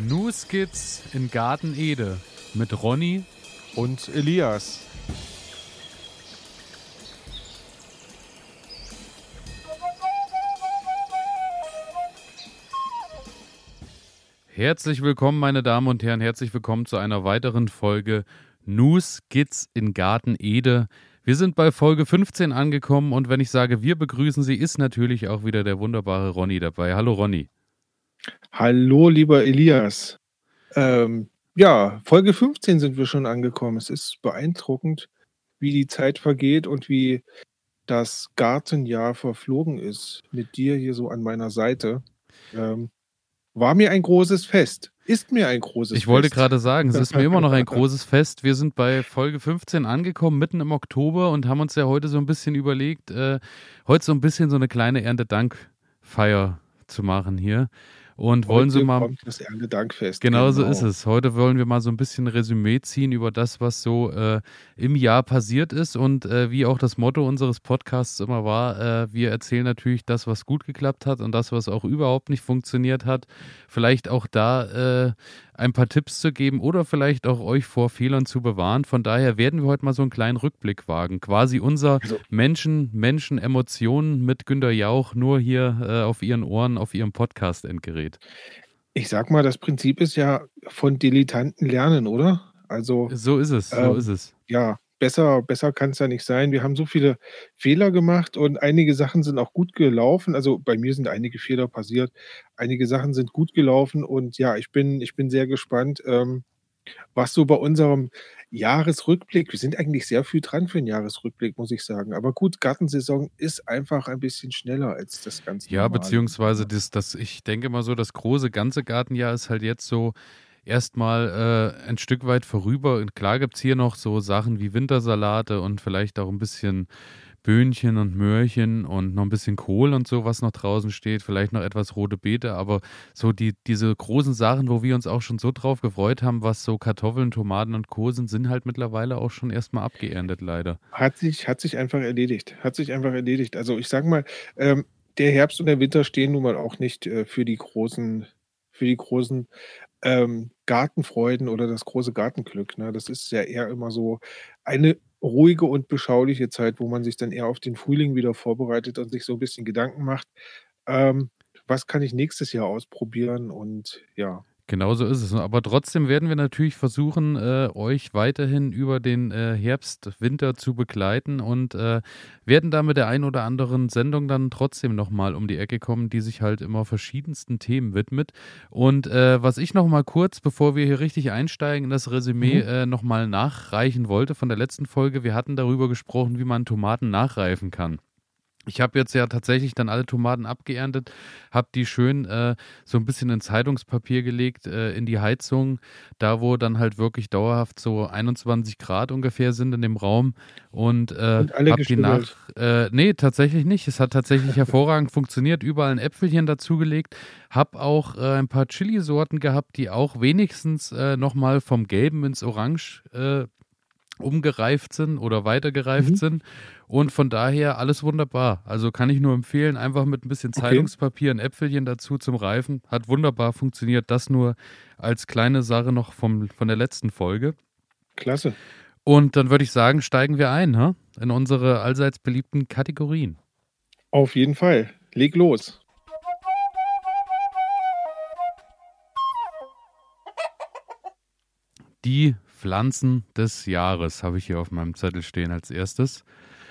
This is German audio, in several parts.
New Skits in Garten Ede mit Ronny und Elias. Herzlich willkommen, meine Damen und Herren, herzlich willkommen zu einer weiteren Folge New Skits in Garten Ede. Wir sind bei Folge 15 angekommen und wenn ich sage, wir begrüßen Sie, ist natürlich auch wieder der wunderbare Ronny dabei. Hallo Ronny. Hallo, lieber Elias. Ähm, ja, Folge 15 sind wir schon angekommen. Es ist beeindruckend, wie die Zeit vergeht und wie das Gartenjahr verflogen ist. Mit dir hier so an meiner Seite. Ähm, war mir ein großes Fest. Ist mir ein großes Fest. Ich wollte gerade sagen, es ist mir immer noch ein großes Fest. Wir sind bei Folge 15 angekommen, mitten im Oktober und haben uns ja heute so ein bisschen überlegt, äh, heute so ein bisschen so eine kleine Erntedankfeier zu machen hier. Und wollen Sie mal. Kommt das Erntedankfest. Genau, genau so ist es. Heute wollen wir mal so ein bisschen Resümee ziehen über das, was so äh, im Jahr passiert ist. Und äh, wie auch das Motto unseres Podcasts immer war, äh, wir erzählen natürlich das, was gut geklappt hat und das, was auch überhaupt nicht funktioniert hat. Vielleicht auch da äh, ein paar Tipps zu geben oder vielleicht auch euch vor Fehlern zu bewahren. Von daher werden wir heute mal so einen kleinen Rückblick wagen. Quasi unser also, Menschen, Menschen, Emotionen mit Günter Jauch nur hier äh, auf ihren Ohren, auf ihrem Podcast-Endgerät. Ich sag mal, das Prinzip ist ja von Dilettanten lernen, oder? Also so ist es, so ähm, ist es. Ja, besser, besser kann es ja nicht sein. Wir haben so viele Fehler gemacht und einige Sachen sind auch gut gelaufen. Also bei mir sind einige Fehler passiert. Einige Sachen sind gut gelaufen und ja, ich bin, ich bin sehr gespannt, ähm, was so bei unserem Jahresrückblick, wir sind eigentlich sehr viel dran für einen Jahresrückblick, muss ich sagen. Aber gut, Gartensaison ist einfach ein bisschen schneller als das ganze Ja, normale. beziehungsweise das, das, ich denke mal so, das große ganze Gartenjahr ist halt jetzt so erstmal äh, ein Stück weit vorüber. Und klar gibt es hier noch so Sachen wie Wintersalate und vielleicht auch ein bisschen Böhnchen und Möhrchen und noch ein bisschen Kohl und so, was noch draußen steht, vielleicht noch etwas rote Beete, aber so die, diese großen Sachen, wo wir uns auch schon so drauf gefreut haben, was so Kartoffeln, Tomaten und Co. sind, sind halt mittlerweile auch schon erstmal abgeerntet, leider. Hat sich, hat sich einfach erledigt. Hat sich einfach erledigt. Also ich sag mal, ähm, der Herbst und der Winter stehen nun mal auch nicht äh, für die großen, für die großen ähm, Gartenfreuden oder das große Gartenglück. Ne? Das ist ja eher immer so eine ruhige und beschauliche Zeit, wo man sich dann eher auf den Frühling wieder vorbereitet und sich so ein bisschen Gedanken macht, ähm, was kann ich nächstes Jahr ausprobieren und ja. Genau so ist es. Aber trotzdem werden wir natürlich versuchen, äh, euch weiterhin über den äh, Herbst, Winter zu begleiten und äh, werden da mit der ein oder anderen Sendung dann trotzdem nochmal um die Ecke kommen, die sich halt immer verschiedensten Themen widmet. Und äh, was ich nochmal kurz, bevor wir hier richtig einsteigen, in das Resümee mhm. äh, nochmal nachreichen wollte von der letzten Folge. Wir hatten darüber gesprochen, wie man Tomaten nachreifen kann. Ich habe jetzt ja tatsächlich dann alle Tomaten abgeerntet, habe die schön äh, so ein bisschen in Zeitungspapier gelegt, äh, in die Heizung, da wo dann halt wirklich dauerhaft so 21 Grad ungefähr sind in dem Raum. Und, äh, und habe die nach. Äh, nee, tatsächlich nicht. Es hat tatsächlich hervorragend funktioniert. Überall ein Äpfelchen dazugelegt. Habe auch äh, ein paar Chili-Sorten gehabt, die auch wenigstens äh, nochmal vom Gelben ins Orange äh, umgereift sind oder weitergereift mhm. sind. Und von daher alles wunderbar. Also kann ich nur empfehlen, einfach mit ein bisschen Zeitungspapier, ein Äpfelchen dazu zum Reifen. Hat wunderbar funktioniert. Das nur als kleine Sache noch vom, von der letzten Folge. Klasse. Und dann würde ich sagen, steigen wir ein ha? in unsere allseits beliebten Kategorien. Auf jeden Fall. Leg los. Die Pflanzen des Jahres habe ich hier auf meinem Zettel stehen als erstes.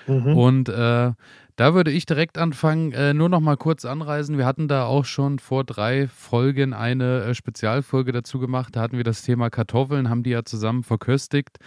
Mhm. Und äh, da würde ich direkt anfangen, äh, nur noch mal kurz anreisen. Wir hatten da auch schon vor drei Folgen eine äh, Spezialfolge dazu gemacht. Da hatten wir das Thema Kartoffeln, haben die ja zusammen verköstigt.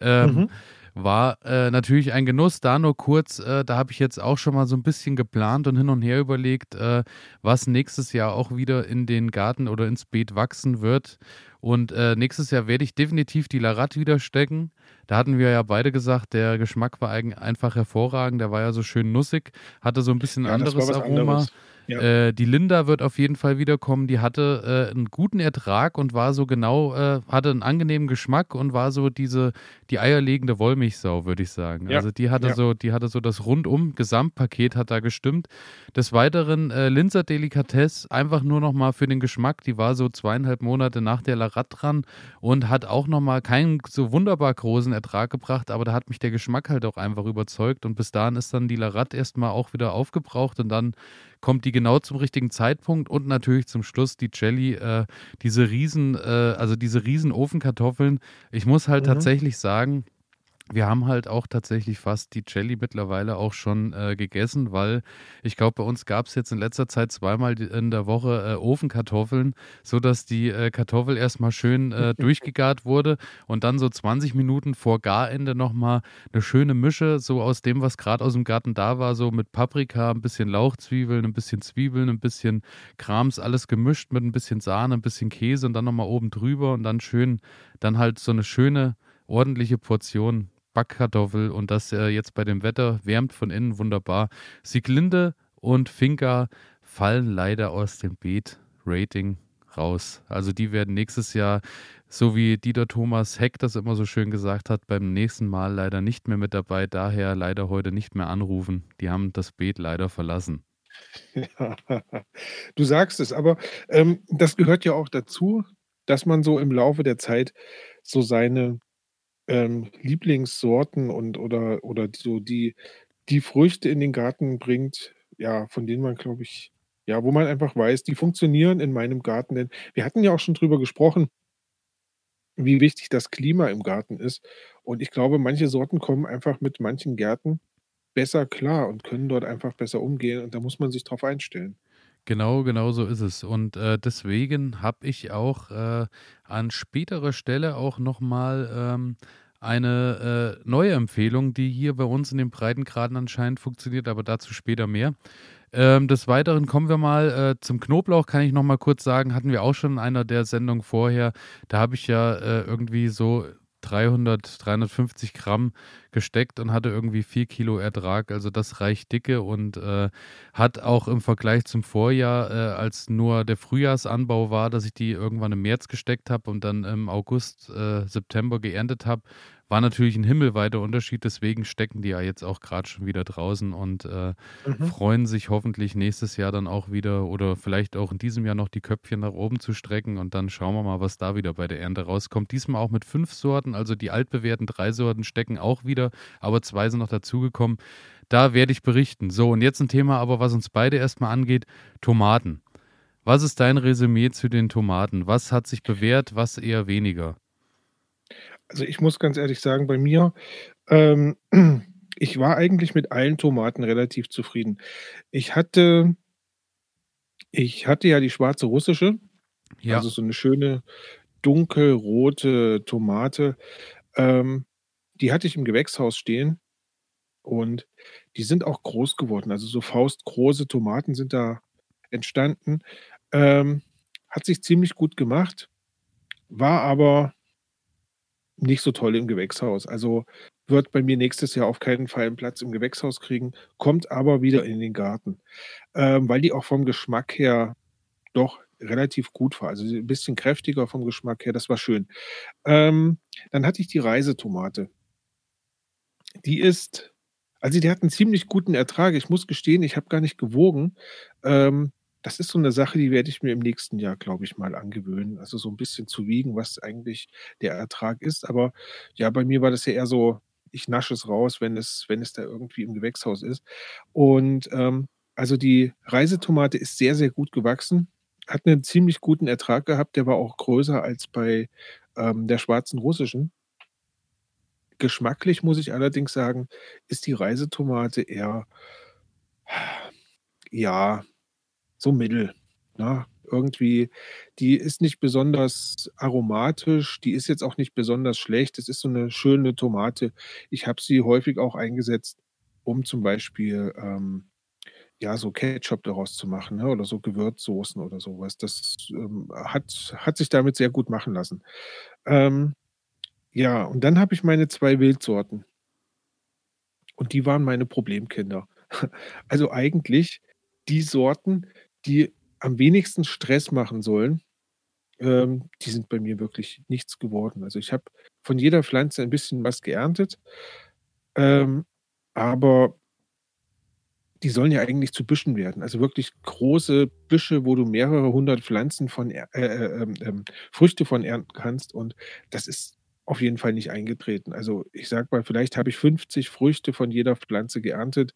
Ähm, mhm. War äh, natürlich ein Genuss, da nur kurz, äh, da habe ich jetzt auch schon mal so ein bisschen geplant und hin und her überlegt, äh, was nächstes Jahr auch wieder in den Garten oder ins Beet wachsen wird. Und äh, nächstes Jahr werde ich definitiv die Larat wieder stecken. Da hatten wir ja beide gesagt, der Geschmack war einfach hervorragend. Der war ja so schön nussig, hatte so ein bisschen Ja, anderes Aroma. anderes. Ja. Äh, die Linda wird auf jeden Fall wiederkommen. Die hatte äh, einen guten Ertrag und war so genau, äh, hatte einen angenehmen Geschmack und war so diese, die eierlegende Wollmilchsau, würde ich sagen. Ja, Also die hatte ja. so, die hatte so das rundum Gesamtpaket hat da gestimmt. Des Weiteren äh, Linzer Delikatesse, einfach nur noch mal für den Geschmack. Die war so zweieinhalb Monate nach der Larat dran und hat auch noch mal keinen so wunderbar großen Ertrag gebracht, aber da hat mich der Geschmack halt auch einfach überzeugt und bis dahin ist dann die Larat erstmal auch wieder aufgebraucht und dann kommt die genau zum richtigen Zeitpunkt und natürlich zum Schluss die Jelly, äh, diese riesen, äh, also diese riesen Ofenkartoffeln. Ich muss halt Mhm. tatsächlich sagen, wir haben halt auch tatsächlich fast die Jelly mittlerweile auch schon äh, gegessen, weil ich glaube, bei uns gab es jetzt in letzter Zeit zweimal in der Woche äh, Ofenkartoffeln, sodass die äh, Kartoffel erstmal schön äh, durchgegart wurde und dann so 20 Minuten vor Garende nochmal eine schöne Mische, so aus dem, was gerade aus dem Garten da war, so mit Paprika, ein bisschen Lauchzwiebeln, ein bisschen Zwiebeln, ein bisschen Krams, alles gemischt mit ein bisschen Sahne, ein bisschen Käse und dann nochmal oben drüber und dann schön, dann halt so eine schöne, ordentliche Portion Backkartoffel und das äh, jetzt bei dem Wetter wärmt von innen wunderbar. Sieglinde und Finca fallen leider aus dem Beet-Rating raus. Also die werden nächstes Jahr, so wie Dieter Thomas Heck das immer so schön gesagt hat, beim nächsten Mal leider nicht mehr mit dabei. Daher leider heute nicht mehr anrufen. Die haben das Beet leider verlassen. Ja. Du sagst es, aber, ähm, das gehört ja auch dazu, dass man so im Laufe der Zeit so seine, ähm, Lieblingssorten und oder oder so die die Früchte in den Garten bringt, ja, von denen man, glaube ich ja, wo man einfach weiß, die funktionieren in meinem Garten. Denn wir hatten ja auch schon drüber gesprochen wie wichtig das Klima im Garten ist. Und ich glaube, manche Sorten kommen einfach mit manchen Gärten besser klar und können dort einfach besser umgehen und da muss man sich drauf einstellen. Genau, genau so ist es. Und äh, deswegen habe ich auch äh, an späterer Stelle auch nochmal ähm, eine äh, neue Empfehlung, die hier bei uns in den Breitengraden anscheinend funktioniert, aber dazu später mehr. Ähm, des Weiteren kommen wir mal äh, zum Knoblauch, kann ich nochmal kurz sagen, hatten wir auch schon in einer der Sendungen vorher. Da habe ich ja äh, irgendwie so 300, 350 Gramm gesteckt und hatte irgendwie 4 Kilo Ertrag. Also das reicht dicke und äh, hat auch im Vergleich zum Vorjahr, äh, als nur der Frühjahrsanbau war, dass ich die irgendwann im März gesteckt habe und dann im August, äh, September geerntet habe, war natürlich ein himmelweiter Unterschied. Deswegen stecken die ja jetzt auch gerade schon wieder draußen und äh, Mhm. freuen sich hoffentlich nächstes Jahr dann auch wieder oder vielleicht auch in diesem Jahr noch die Köpfchen nach oben zu strecken und dann schauen wir mal, was da wieder bei der Ernte rauskommt. Diesmal auch mit fünf Sorten, also die altbewährten drei Sorten stecken auch wieder, aber zwei sind noch dazugekommen. Da werde ich berichten. So, und jetzt ein Thema aber, was uns beide erstmal angeht, Tomaten. Was ist dein Resümee zu den Tomaten? Was hat sich bewährt, was eher weniger? Also, ich muss ganz ehrlich sagen, bei mir, ähm, ich war eigentlich mit allen Tomaten relativ zufrieden. Ich hatte ich hatte ja die schwarze russische, Ja, also so 'ne schöne dunkelrote Tomate. Ähm, die hatte ich im Gewächshaus stehen und die sind auch groß geworden. Also, so faustgroße Tomaten sind da entstanden. Ähm, hat sich ziemlich gut gemacht, war aber nicht so toll im Gewächshaus. Also, wird bei mir nächstes Jahr auf keinen Fall 'n Platz im Gewächshaus kriegen, kommt aber wieder in den Garten, ähm, weil die auch vom Geschmack her doch relativ gut war. Also, sie 'n bisschen kräftiger vom Geschmack her, das war schön. Ähm, dann hatte ich die Reisetomate. Die ist also, die hat 'n ziemlich guten Ertrag. Ich muss gestehen, ich habe gar nicht gewogen. Ähm, das ist so 'ne Sache, die werde ich mir im nächsten Jahr, glaube ich, mal angewöhnen. Also, so 'n bisschen zu wiegen, was eigentlich der Ertrag ist. Aber ja, bei mir war das ja eher so, ich nasche es raus, wenn es wenn es da irgendwie im Gewächshaus ist. Und, ähm, also, die Reisetomate ist sehr, sehr gut gewachsen, hat 'nen ziemlich guten Ertrag gehabt, der war auch größer als bei, ähm, der schwarzen russischen. Geschmacklich muss ich allerdings sagen, ist die Reisetomate eher ja, so mittel, ne? Irgendwie die ist nicht besonders aromatisch, die ist jetzt auch nicht besonders schlecht. Es ist so 'ne schöne Tomate. Ich habe sie häufig auch eingesetzt, um zum Beispiel, ähm, ja, so Ketchup daraus zu machen, ne, oder so Gewürzsoßen oder so was. Das, ähm, hat hat sich damit sehr gut machen lassen. Ähm, ja, und dann habe ich meine 2 Wildsorten. Und die waren meine Problemkinder. Also, eigentlich die Sorten, die am wenigsten Stress machen sollen, ähm, die sind bei mir wirklich nichts geworden. Also, ich habe von jeder Pflanze ein bisschen was geerntet, ähm, aber die sollen ja eigentlich zu Büschen werden. Also, wirklich große Büsche, wo du mehrere hundert Pflanzen von äh, äh, ähm, Früchte von ernten kannst und das ist auf jeden Fall nicht eingetreten. Also, ich sage mal, vielleicht habe ich 50 Früchte von jeder Pflanze geerntet.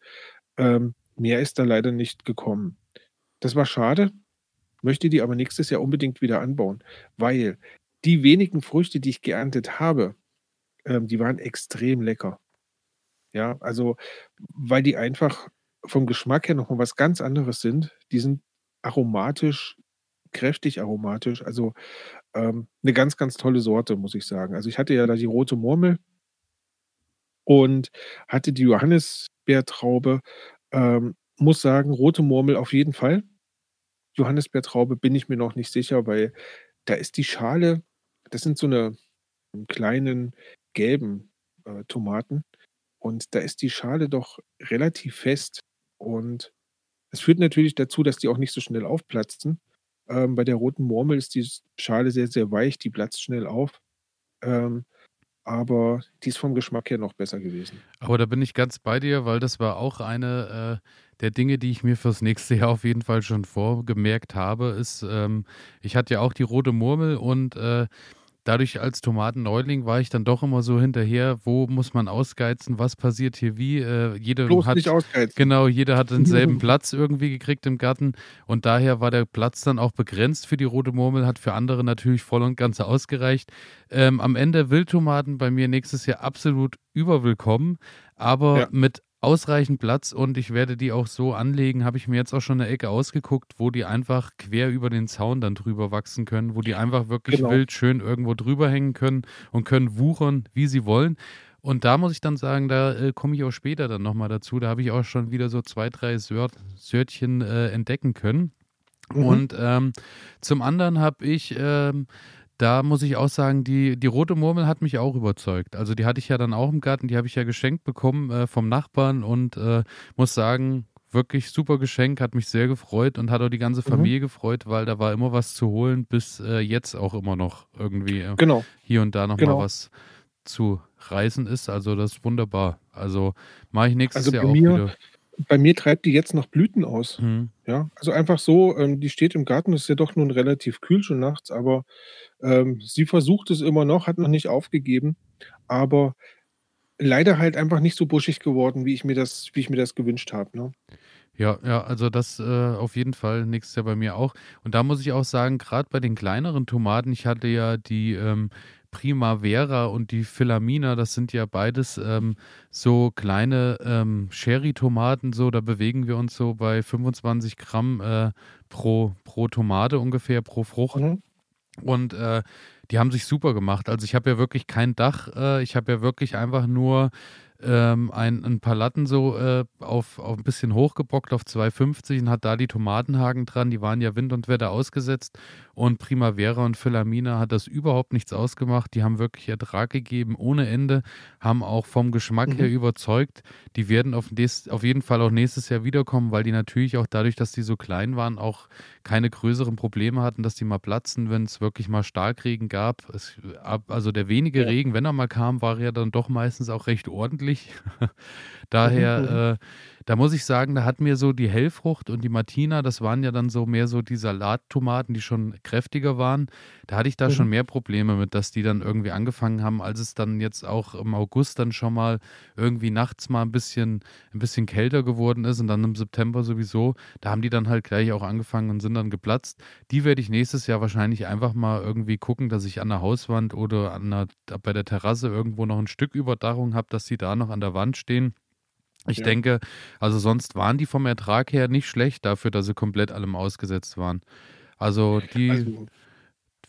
Ähm, mehr ist da leider nicht gekommen. Das war schade, möchte die aber nächstes Jahr unbedingt wieder anbauen, weil die wenigen Früchte, die ich geerntet habe, ähm, die waren extrem lecker. Ja, also, weil die einfach vom Geschmack her noch mal was ganz anderes sind. Die sind aromatisch, kräftig aromatisch, also, ähm, 'ne ganz, ganz tolle Sorte, muss ich sagen. Also, ich hatte ja da die Rote Murmel und hatte die Johannisbeertraube. Ähm, muss sagen, Rote Murmel auf jeden Fall. Johannisbeertraube bin ich mir noch nicht sicher, weil da ist die Schale das sind so 'ne kleinen gelben, äh, Tomaten und da ist die Schale doch relativ fest und es führt natürlich dazu, dass die auch nicht so schnell aufplatzen. Ähm, bei der Roten Murmel ist die Schale sehr, sehr weich, die platzt schnell auf, ähm, aber die ist vom Geschmack her noch besser gewesen. Aber da bin ich ganz bei dir, weil das war auch eine, äh, der Dinge, die ich mir fürs nächste Jahr auf jeden Fall schon vorgemerkt habe, ist, ähm ich hatte ja auch die Rote Murmel und, äh, dadurch als Tomatenneuling war ich dann doch immer so hinterher, wo muss man ausgeizen, was passiert hier wie? Äh, jeder Bloß hat nicht ausgeizen. genau, jeder hat denselben Platz irgendwie gekriegt im Garten und daher war der Platz dann auch begrenzt für die Rote Murmel, hat für andere natürlich voll und ganz ausgereicht. Ähm, am Ende Wildtomaten bei mir nächstes Jahr absolut überwillkommen, aber Ja. mit ausreichend Platz und ich werde die auch so anlegen habe ich mir jetzt auch schon 'ne Ecke ausgeguckt, wo die einfach quer über den Zaun dann drüber wachsen können, wo die einfach wirklich Genau. wild schön irgendwo drüber hängen können und können wuchern, wie sie wollen. Und da muss ich dann sagen, da, äh, komme ich auch später dann noch mal dazu. Da habe ich auch schon wieder so 2, 3 Sört Sörtchen, äh, entdecken können. Mhm. Und, ähm, zum anderen habe ich, ähm da muss ich auch sagen, die die Rote Murmel hat mich auch überzeugt. Also, die hatte ich ja dann auch im Garten, die habe ich ja geschenkt bekommen, äh, vom Nachbarn und, äh, muss sagen, wirklich super Geschenk, hat mich sehr gefreut und hat auch die ganze Mhm. Familie gefreut, weil da war immer was zu holen, bis, äh, jetzt auch immer noch irgendwie, äh, Genau. hier und da noch mal Genau. was zu reißen ist. Also, das ist wunderbar. Also, mache ich nächstes Also, Jahr auch mir wieder. bei mir treibt die jetzt noch Blüten aus. Mhm. Ja, also, einfach so, ähm, die steht im Garten, ist ja doch nun relativ kühl schon nachts, aber, ähm, sie versucht es immer noch, hat noch nicht aufgegeben, aber leider halt einfach nicht so buschig geworden, wie ich mir das wie ich mir das gewünscht habe, ne? Ja, ja, also das, äh, auf jeden Fall nächstes Jahr bei mir auch. Und da muss ich auch sagen, grad bei den kleineren Tomaten ich hatte ja die, ähm, Primavera und die Filomena, das sind ja beides, ähm, so kleine, ähm, Cherrytomaten so, da bewegen wir uns so bei 25 Gramm, äh, pro pro Tomate ungefähr, pro Frucht. Mhm. Und, äh, die haben sich super gemacht. Also, ich habe ja wirklich kein Dach, äh, ich habe ja wirklich einfach nur, ähm, ein 'n paar Latten so, äh, auf auf 'n bisschen hochgebockt auf 2,50 und hatte da die Tomatenhaken dran. Die waren ja Wind und Wetter ausgesetzt und Primavera und Filomena hat das überhaupt nichts ausgemacht. Die haben wirklich Ertrag gegeben ohne Ende, haben auch vom Geschmack her Mhm. überzeugt. Die werden auf nächst auf jeden Fall auch nächstes Jahr wiederkommen, weil die natürlich auch dadurch, dass die so klein waren, auch keine größeren Probleme hatten, dass die mal platzen, wenn's wirklich mal Starkregen gab. Es also, der wenige Ja. Regen, wenn er mal kam, war er dann doch meistens auch recht ordentlich. Mhm, mhm. Daher, äh, da muss ich sagen, da hat mir so die Hellfrucht und die Martina, das waren ja dann so mehr so die Salattomaten, die schon kräftiger waren. Da hatte ich da schon Mhm. mehr Probleme mit, dass die dann irgendwie angefangen haben, als es dann jetzt auch im August dann schon mal irgendwie nachts mal 'n bisschen 'n bisschen kälter geworden ist und dann im September sowieso. Da haben die dann halt gleich auch angefangen und sind dann geplatzt. Die werde ich nächstes Jahr wahrscheinlich einfach mal irgendwie gucken, dass ich an der Hauswand oder an 'ner bei der Terrasse irgendwo noch 'n Stück Überdachung habe, dass die da noch an der Wand stehen. Ich Ja. denke also, sonst waren die vom Ertrag her nicht schlecht dafür, dass sie komplett allem ausgesetzt waren. Also, die Also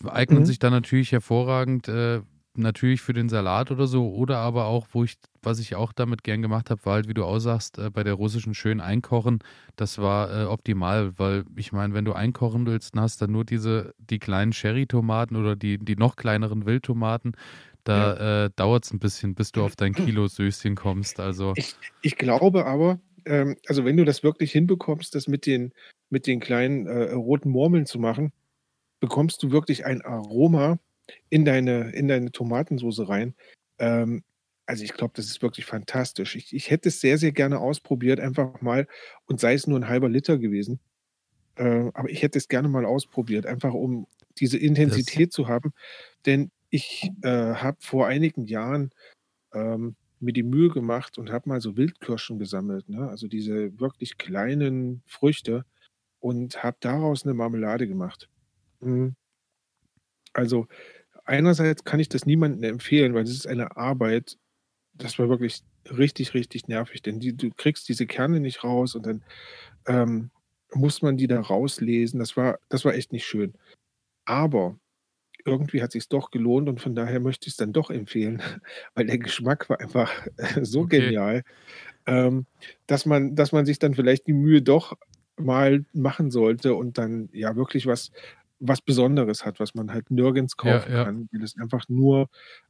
eignen Mhm. sich dann natürlich hervorragend, äh, natürlich für den Salat oder so oder aber auch, wo ich was ich auch damit gern gemacht habe, war halt, wie du auch sagst, äh, bei der russischen schön einkochen. Das war, äh, optimal, weil ich meine, wenn du einkochen willst, dann hast du nur diese die kleinen Cherrytomaten oder die die noch kleineren Wildtomaten. Ja. Da, äh, dauert's 'n bisschen, bis du auf dein Kilo Söschen kommst, also Ich ich glaube aber, ähm, also, wenn du das wirklich hinbekommst, das mit den mit den kleinen, äh, roten Murmeln zu machen, bekommst du wirklich ein Aroma in deine in deine Tomatensoße rein. Ähm, also, ich glaube, das ist wirklich fantastisch. Ich ich hätte es sehr, sehr gerne ausprobiert, einfach mal und sei es nur 'n halber Liter gewesen. Äh, aber ich hätte es gerne mal ausprobiert, einfach um diese Das Intensität zu haben. Denn ich, äh, habe vor einigen Jahren, ähm, mir die Mühe gemacht und habe mal so Wildkirschen gesammelt, ne? Also, diese wirklich kleinen Früchte und habe daraus 'ne Marmelade gemacht. Mhm. Also, einerseits kann ich das niemandem empfehlen, weil das ist eine Arbeit, das war wirklich richtig, richtig nervig, denn die du kriegst diese Kerne nicht raus und dann, ähm, muss man die da rauslesen. Das war das war echt nicht schön. Aber irgendwie hat sich's doch gelohnt und von daher möchte ich's dann doch empfehlen, weil der Geschmack war einfach so Okay. genial, ähm, dass man dass man sich dann vielleicht die Mühe doch mal machen sollte und dann, ja, wirklich was was Besonderes hat, was man halt nirgends Ja, kaufen ja. kann, weil das einfach nur,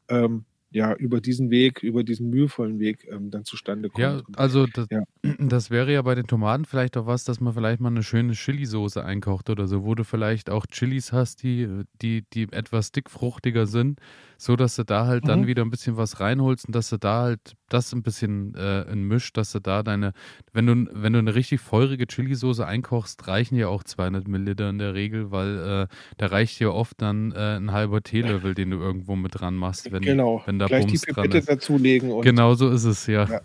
ähm, ja, über diesen Weg über diesen mühevollen Weg, ähm, dann zustande Ja, kommt und also, da ja. das wäre ja bei den Tomaten vielleicht auch was, dass man vielleicht mal 'ne schöne Chilisoße einkocht oder so, wo du vielleicht auch Chilis hast, die äh, die die etwas dickfruchtiger sind, sodass du da halt dann Mhm. wieder 'n bisschen was reinholst und dass du da halt das 'n bisschen, äh, mischt, dass du da deine wenn du wenn du 'ne richtig feurige Chilisoße einkochst, reichen ja auch 200 Milliliter in der Regel, weil, äh, da reicht ja oft dann, äh, 'n halber Teelöffel, den du irgendwo mit dran machst, wenn Genau, wenn da gleich die Bums dran Pipette ist. dazulegen und Genau so ist es, ja. ja.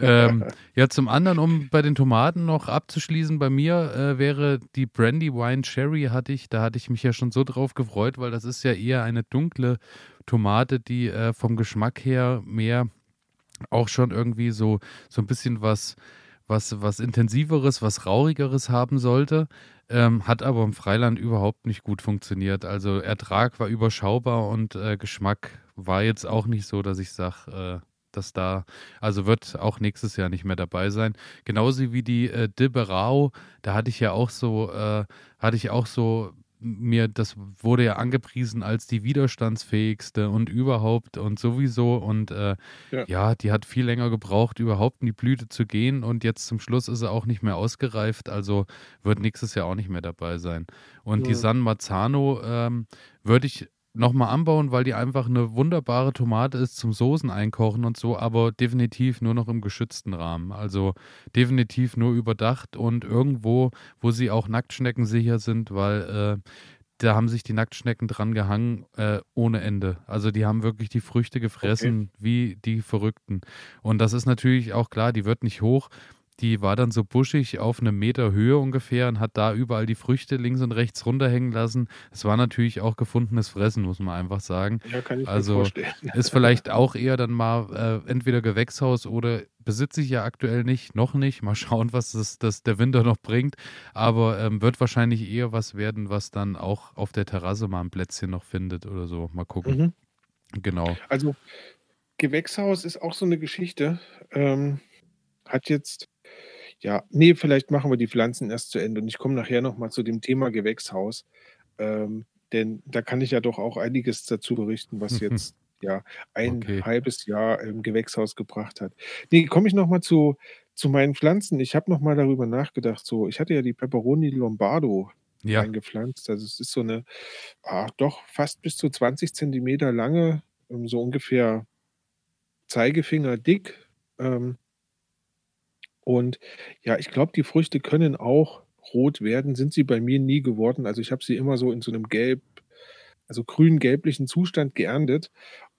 Ähm, ja, zum anderen, um bei den Tomaten noch abzuschließen, bei mir, äh, wäre die Brandywine Cherry hatte ich da hatte ich mich ja schon so drauf gefreut, weil das ist ja eher eine dunkle Tomate, die, äh, vom Geschmack her mehr auch schon irgendwie so so 'n bisschen was was was Intensiveres, was Rauchigeres haben sollte, ähm, hat aber im Freiland überhaupt nicht gut funktioniert. Also, Ertrag war überschaubar und, äh, Geschmack war jetzt auch nicht so, dass ich sage, äh, dass da also, wird auch nächstes Jahr nicht mehr dabei sein. Genauso wie die, äh, de Berau, da hatte ich ja auch so äh, hatte ich auch so mir das wurde ja angepriesen als die widerstandsfähigste und überhaupt und sowieso und, äh, Ja. ja, die hat viel länger gebraucht, überhaupt in die Blüte zu gehen und jetzt zum Schluss ist sie auch nicht mehr ausgereift, also, wird nächstes Jahr auch nicht mehr dabei sein. Und die Mhm. San Marzano, ähm, würde ich noch mal anbauen, weil die einfach 'ne wunderbare Tomate ist zum Soßen einkochen und so, aber definitiv nur noch im geschützten Rahmen. Also, definitiv nur überdacht und irgendwo, wo sie auch nacktschneckensicher sind, weil, äh, da haben sich die Nacktschnecken dran gehangen, äh, ohne Ende. Also, die haben wirklich die Früchte Okay. gefressen wie die Verrückten. Und das ist natürlich auch klar, die wird nicht hoch. Die war dann so buschig auf 'nem Meter Höhe ungefähr und hat da überall die Früchte links und rechts runterhängen lassen. Es war natürlich auch gefundenes Fressen, muss man einfach sagen. Ja, kann ich Also, vorstellen. ist vielleicht auch eher dann mal, äh, entweder Gewächshaus oder besitze ich ja aktuell nicht, noch nicht. Mal schauen, was das das der Winter noch bringt. Aber, ähm, wird wahrscheinlich eher was werden, was dann auch auf der Terrasse mal 'n Plätzchen noch findet oder so. Mal gucken. Mhm. Genau. Also, Gewächshaus ist auch so 'ne Geschichte, ähm, hat jetzt ja, ne, vielleicht machen wir die Pflanzen erst zu Ende und ich komme nachher noch mal zu dem Thema Gewächshaus, ähm, denn da kann ich ja doch auch einiges dazu berichten, was jetzt, ja, ein Okay. halbes Jahr im Gewächshaus gebracht hat. Ne, komme ich noch mal zu zu meinen Pflanzen. Ich habe noch mal darüber nachgedacht, so ich hatte ja die Peperoni Lombardo Ja. eingepflanzt. Also, es ist so 'ne, ah, doch fast bis zu 20 Zentimeter lange, ähm, so ungefähr Zeigefinger dick, ähm und ja, ich glaube, die Früchte können auch rot werden, sind sie bei mir nie geworden. Also, ich habe sie immer so in so 'nem gelb also, grün-gelblichen Zustand geerntet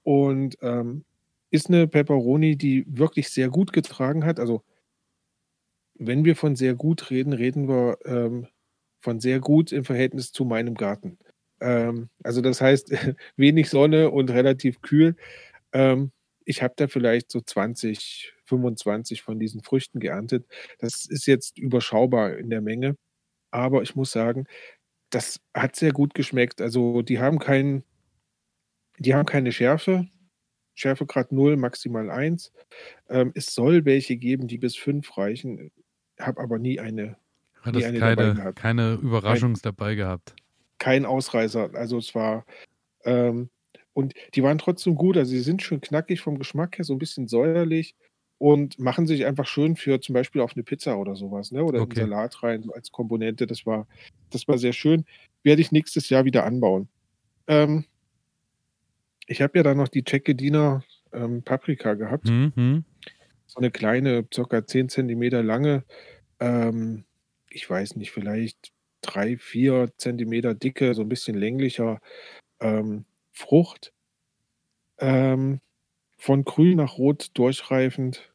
und, ähm, ist 'ne Peperoni, die wirklich sehr gut getragen hat. Also wenn wir von sehr gut reden, reden wir, ähm, von sehr gut im Verhältnis zu meinem Garten. Ähm, also, das heißt, wenig Sonne und relativ kühl. Ähm, ich habe da vielleicht so 20, 25 von diesen Früchten geerntet. Das ist jetzt überschaubar in der Menge, aber ich muss sagen, das hat sehr gut geschmeckt. Also, die haben keinen Die haben keine Schärfe. Schärfegrad 0, maximal 1. Ähm, es soll welche geben, die bis 5 reichen. Habe aber nie eine, Hat nie eine dabei keine, gehabt. keine Kein, Überraschungs dabei gehabt. kein Ausreißer. Also es war, ähm, und die waren trotzdem gut. Also sie sind schön knackig vom Geschmack her, so ein bisschen säuerlich und machen sich einfach schön für zum Beispiel auf eine Pizza oder sowas, ne? Oder Okay. Salat rein als Komponente. Das war, das war sehr schön. Werde ich nächstes Jahr wieder anbauen. Ähm, ich habe ja dann noch die Cecchedina ähm, Paprika gehabt. Mhm. mhm. So eine kleine, circa 10 Zentimeter lange, ähm, ich weiß nicht, vielleicht 3, 4 Zentimeter dicke, so ein bisschen länglicher ähm, Frucht. Ähm, von grün nach rot durchreifend.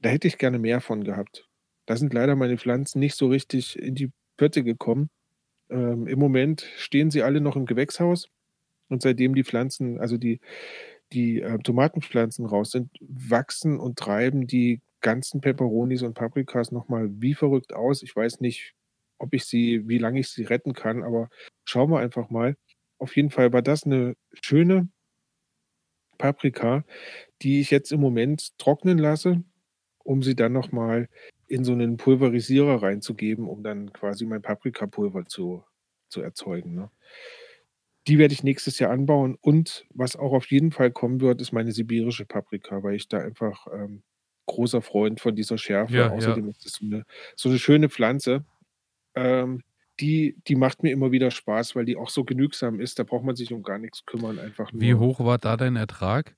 Da hätte ich gerne mehr von gehabt. Da sind leider meine Pflanzen nicht so richtig in die Pötte gekommen. Ähm, Im Moment stehen sie alle noch im Gewächshaus und seitdem die Pflanzen, also die, die äh, Tomatenpflanzen raus sind, wachsen und treiben die ganzen Peperonis und Paprikas nochmal wie verrückt aus. Ich weiß nicht, ob ich sie, wie lange ich sie retten kann, aber schauen wir einfach mal. Auf jeden Fall war das eine schöne Paprika, die ich jetzt im Moment trocknen lasse, um sie dann nochmal in so einen Pulverisierer reinzugeben, um dann quasi mein Paprikapulver zu, zu erzeugen. Ne? Die werde ich nächstes Jahr anbauen und was auch auf jeden Fall kommen wird, ist meine sibirische Paprika, weil ich da einfach ähm, großer Freund von dieser Schärfe. Ja, ja. Außerdem ist es so eine, so eine schöne Pflanze. Ähm, die, die macht mir immer wieder Spaß, weil die auch so genügsam ist. Da braucht man sich um gar nichts kümmern. Einfach Wie nur. hoch war da dein Ertrag?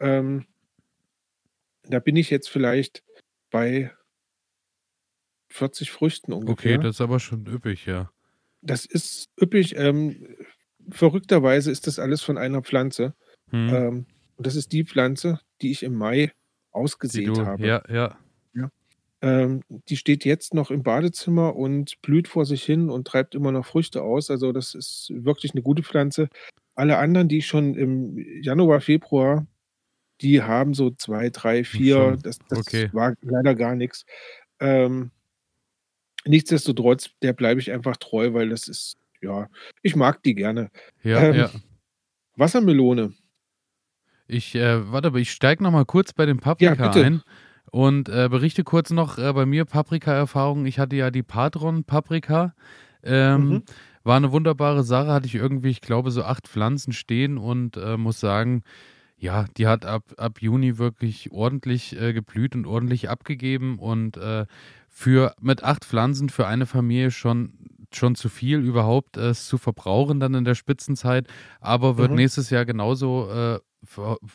Ähm, da bin ich jetzt vielleicht bei 40 Früchten Okay, ungefähr. das ist aber schon üppig, ja. Das ist üppig. Ähm, verrückterweise ist das alles von einer Pflanze. Hm. Ähm, und das ist die Pflanze, die ich im Mai ausgesät du, habe. ja, ja. Ähm, die steht jetzt noch im Badezimmer und blüht vor sich hin und treibt immer noch Früchte aus. Also das ist wirklich eine gute Pflanze. Alle anderen, die schon im Januar, Februar, die haben so zwei, drei, vier. Schon. Das, das Okay. war leider gar nichts. Ähm, nichtsdestotrotz, der bleibe ich einfach treu, weil das ist, ja, ich mag die gerne. Ja, Ähm, ja. Wassermelone. Ich, äh, warte, aber ich steige nochmal kurz bei dem Paprika bitte. ein und äh, berichte kurz noch äh, bei mir Paprika-Erfahrung. Ich hatte ja die Patron-Paprika. Ähm, Mhm. War eine wunderbare Sache, hatte ich irgendwie, ich glaube, so acht Pflanzen stehen und äh, muss sagen, ja, die hat ab, ab Juni wirklich ordentlich äh, geblüht und ordentlich abgegeben und äh, für mit acht Pflanzen für eine Familie schon schon zu viel überhaupt äh, es zu verbrauchen dann in der Spitzenzeit, aber wird Mhm. nächstes Jahr genauso äh,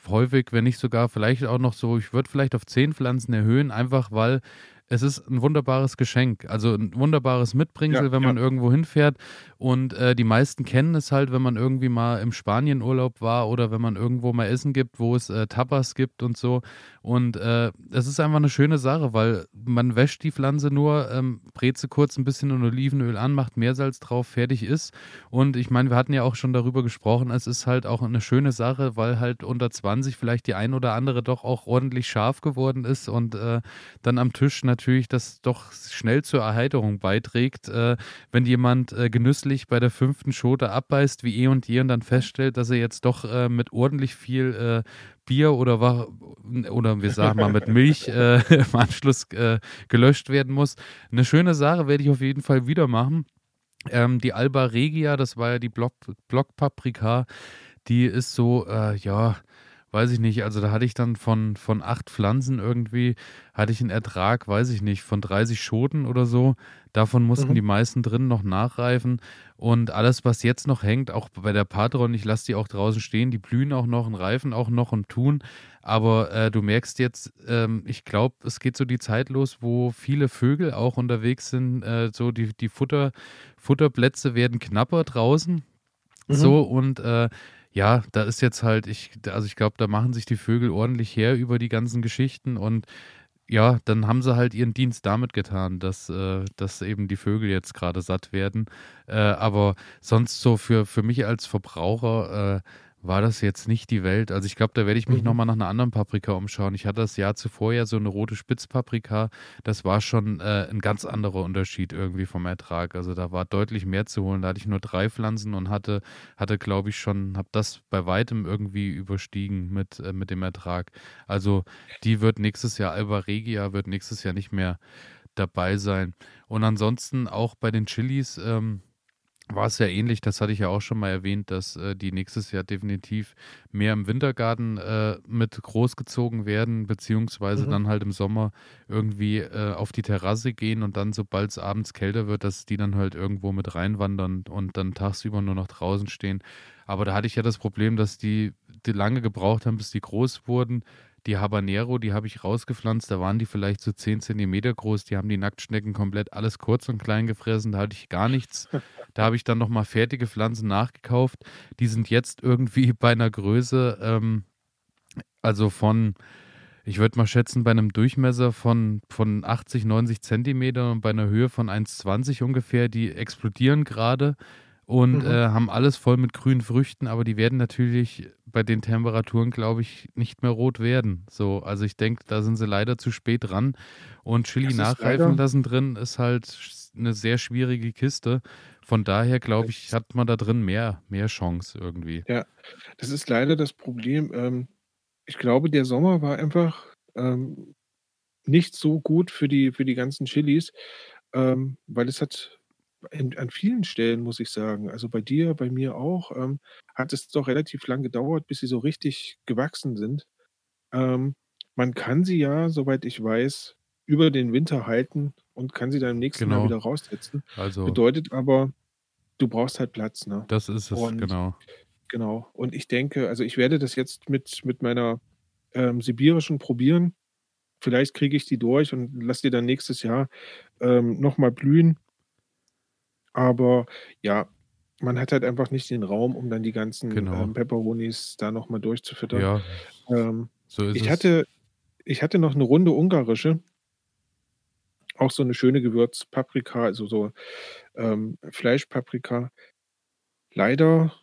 häufig, wenn nicht sogar vielleicht auch noch so, ich würde vielleicht auf zehn Pflanzen erhöhen, einfach weil es ist ein wunderbares Geschenk, also ein wunderbares Mitbringsel, Ja, wenn ja. man irgendwo hinfährt und äh, die meisten kennen es halt, wenn man irgendwie mal im Spanienurlaub war oder wenn man irgendwo mal Essen gibt, wo es äh, Tapas gibt und so. Und äh, es ist einfach eine schöne Sache, weil man wäscht die Pflanze nur, ähm, brät sie kurz ein bisschen in Olivenöl an, macht Meersalz drauf, fertig ist. Und ich meine, wir hatten ja auch schon darüber gesprochen, es ist halt auch eine schöne Sache, weil halt unter 20 vielleicht die ein oder andere doch auch ordentlich scharf geworden ist und äh, dann am Tisch natürlich das doch schnell zur Erheiterung beiträgt, äh, wenn jemand äh, genüsslich bei der fünften Schote abbeißt, wie eh und je, und dann feststellt, dass er jetzt doch äh, mit ordentlich viel äh, Bier oder, oder wir sagen mal mit Milch äh, im Anschluss äh, gelöscht werden muss. Eine schöne Sache werde ich auf jeden Fall wieder machen. Ähm, die Alba Regia, das war ja die Block, Blockpaprika, die ist so, ja, weiß ich nicht, also da hatte ich dann von, von acht Pflanzen irgendwie, hatte ich einen Ertrag, weiß ich nicht, von 30 Schoten oder so. Davon mussten Mhm. die meisten drin noch nachreifen. Und alles, was jetzt noch hängt, auch bei der Patron, ich lasse die auch draußen stehen, die blühen auch noch und reifen auch noch und tun. Aber äh, du merkst jetzt, ähm, ich glaube, es geht so die Zeit los, wo viele Vögel auch unterwegs sind. Äh, so die, die Futter, Futterplätze werden knapper draußen. Mhm. So und äh, ja, da ist jetzt halt, ich, also ich glaube, da machen sich die Vögel ordentlich her über die ganzen Geschichten und ja, dann haben sie halt ihren Dienst damit getan, dass, äh, dass eben die Vögel jetzt gerade satt werden. Äh, aber sonst so für, für mich als Verbraucher äh, war das jetzt nicht die Welt. Also, ich glaube, da werde ich mich noch Mhm. mal nach 'ner anderen Paprika umschauen. Ich hatte das Jahr zuvor ja so 'ne rote Spitzpaprika. Das war schon, äh, 'n ganz anderer Unterschied irgendwie vom Ertrag. Also, da war deutlich mehr zu holen. Da hatte ich nur 3 Pflanzen und hatte hatte, glaube ich, schon habe das bei weitem irgendwie überstiegen mit äh, mit dem Ertrag. Also, die wird nächstes Jahr Alba Regia wird nächstes Jahr nicht mehr dabei sein. Und ansonsten auch bei den Chilis, ähm, war es ja ähnlich. Das hatte ich ja auch schon mal erwähnt, dass, äh, die nächstes Jahr definitiv mehr im Wintergarten, äh, mit großgezogen werden, beziehungsweise Mhm. dann halt im Sommer irgendwie, äh, auf die Terrasse gehen und dann, sobald's abends kälter wird, dass die dann halt irgendwo mit reinwandern und dann tagsüber nur noch draußen stehen. Aber da hatte ich ja das Problem, dass die die lange gebraucht haben, bis die groß wurden. Die Habanero, die habe ich rausgepflanzt, da waren die vielleicht so 10 Zentimeter groß. Die haben die Nacktschnecken komplett alles kurz und klein gefressen, da hatte ich gar nichts. Da habe ich dann noch mal fertige Pflanzen nachgekauft. Die sind jetzt irgendwie bei 'ner Größe, ähm, also von ich würde mal schätzen, bei 'nem Durchmesser von von 80, 90 Zentimeter und bei 'ner Höhe von 1,20 ungefähr. Die explodieren grade und, Mhm. äh, haben alles voll mit grünen Früchten, aber die werden natürlich bei den Temperaturen, glaube ich, nicht mehr rot werden. So, also, ich denke, da sind sie leider zu spät dran. Und Chili Das nachreifen lassen drin ist halt sch 'ne sehr schwierige Kiste. Von daher glaube ich, hat man da drin mehr mehr Chance irgendwie. Ja, das ist leider das Problem. Ähm, ich glaube, der Sommer war einfach, ähm, nicht so gut für die für die ganzen Chilis, ähm, weil es hat in an vielen Stellen, muss ich sagen, also, bei dir, bei mir auch, ähm, hat es doch relativ lang gedauert, bis sie so richtig gewachsen sind. Ähm, man kann sie ja, soweit ich weiß, über den Winter halten und kann sie dann im nächsten Jahr Genau. wieder raussetzen. Also Bedeutet aber, du brauchst halt Platz, ne? Das ist es, Und genau. genau. Und ich denke also, ich werde das jetzt mit mit meiner, ähm, sibirischen probieren. Vielleicht kriege ich die durch und lasse die dann nächstes Jahr, ähm, noch mal blühen. Aber ja, man hat halt einfach nicht den Raum, um dann die ganzen, Genau. ähm, Peperonis da noch mal durchzufüttern. Ja, Ähm, so ich es. hatte ich hatte noch 'ne runde ungarische auch so 'ne schöne Gewürzpaprika, also, so, ähm, Fleischpaprika. Leider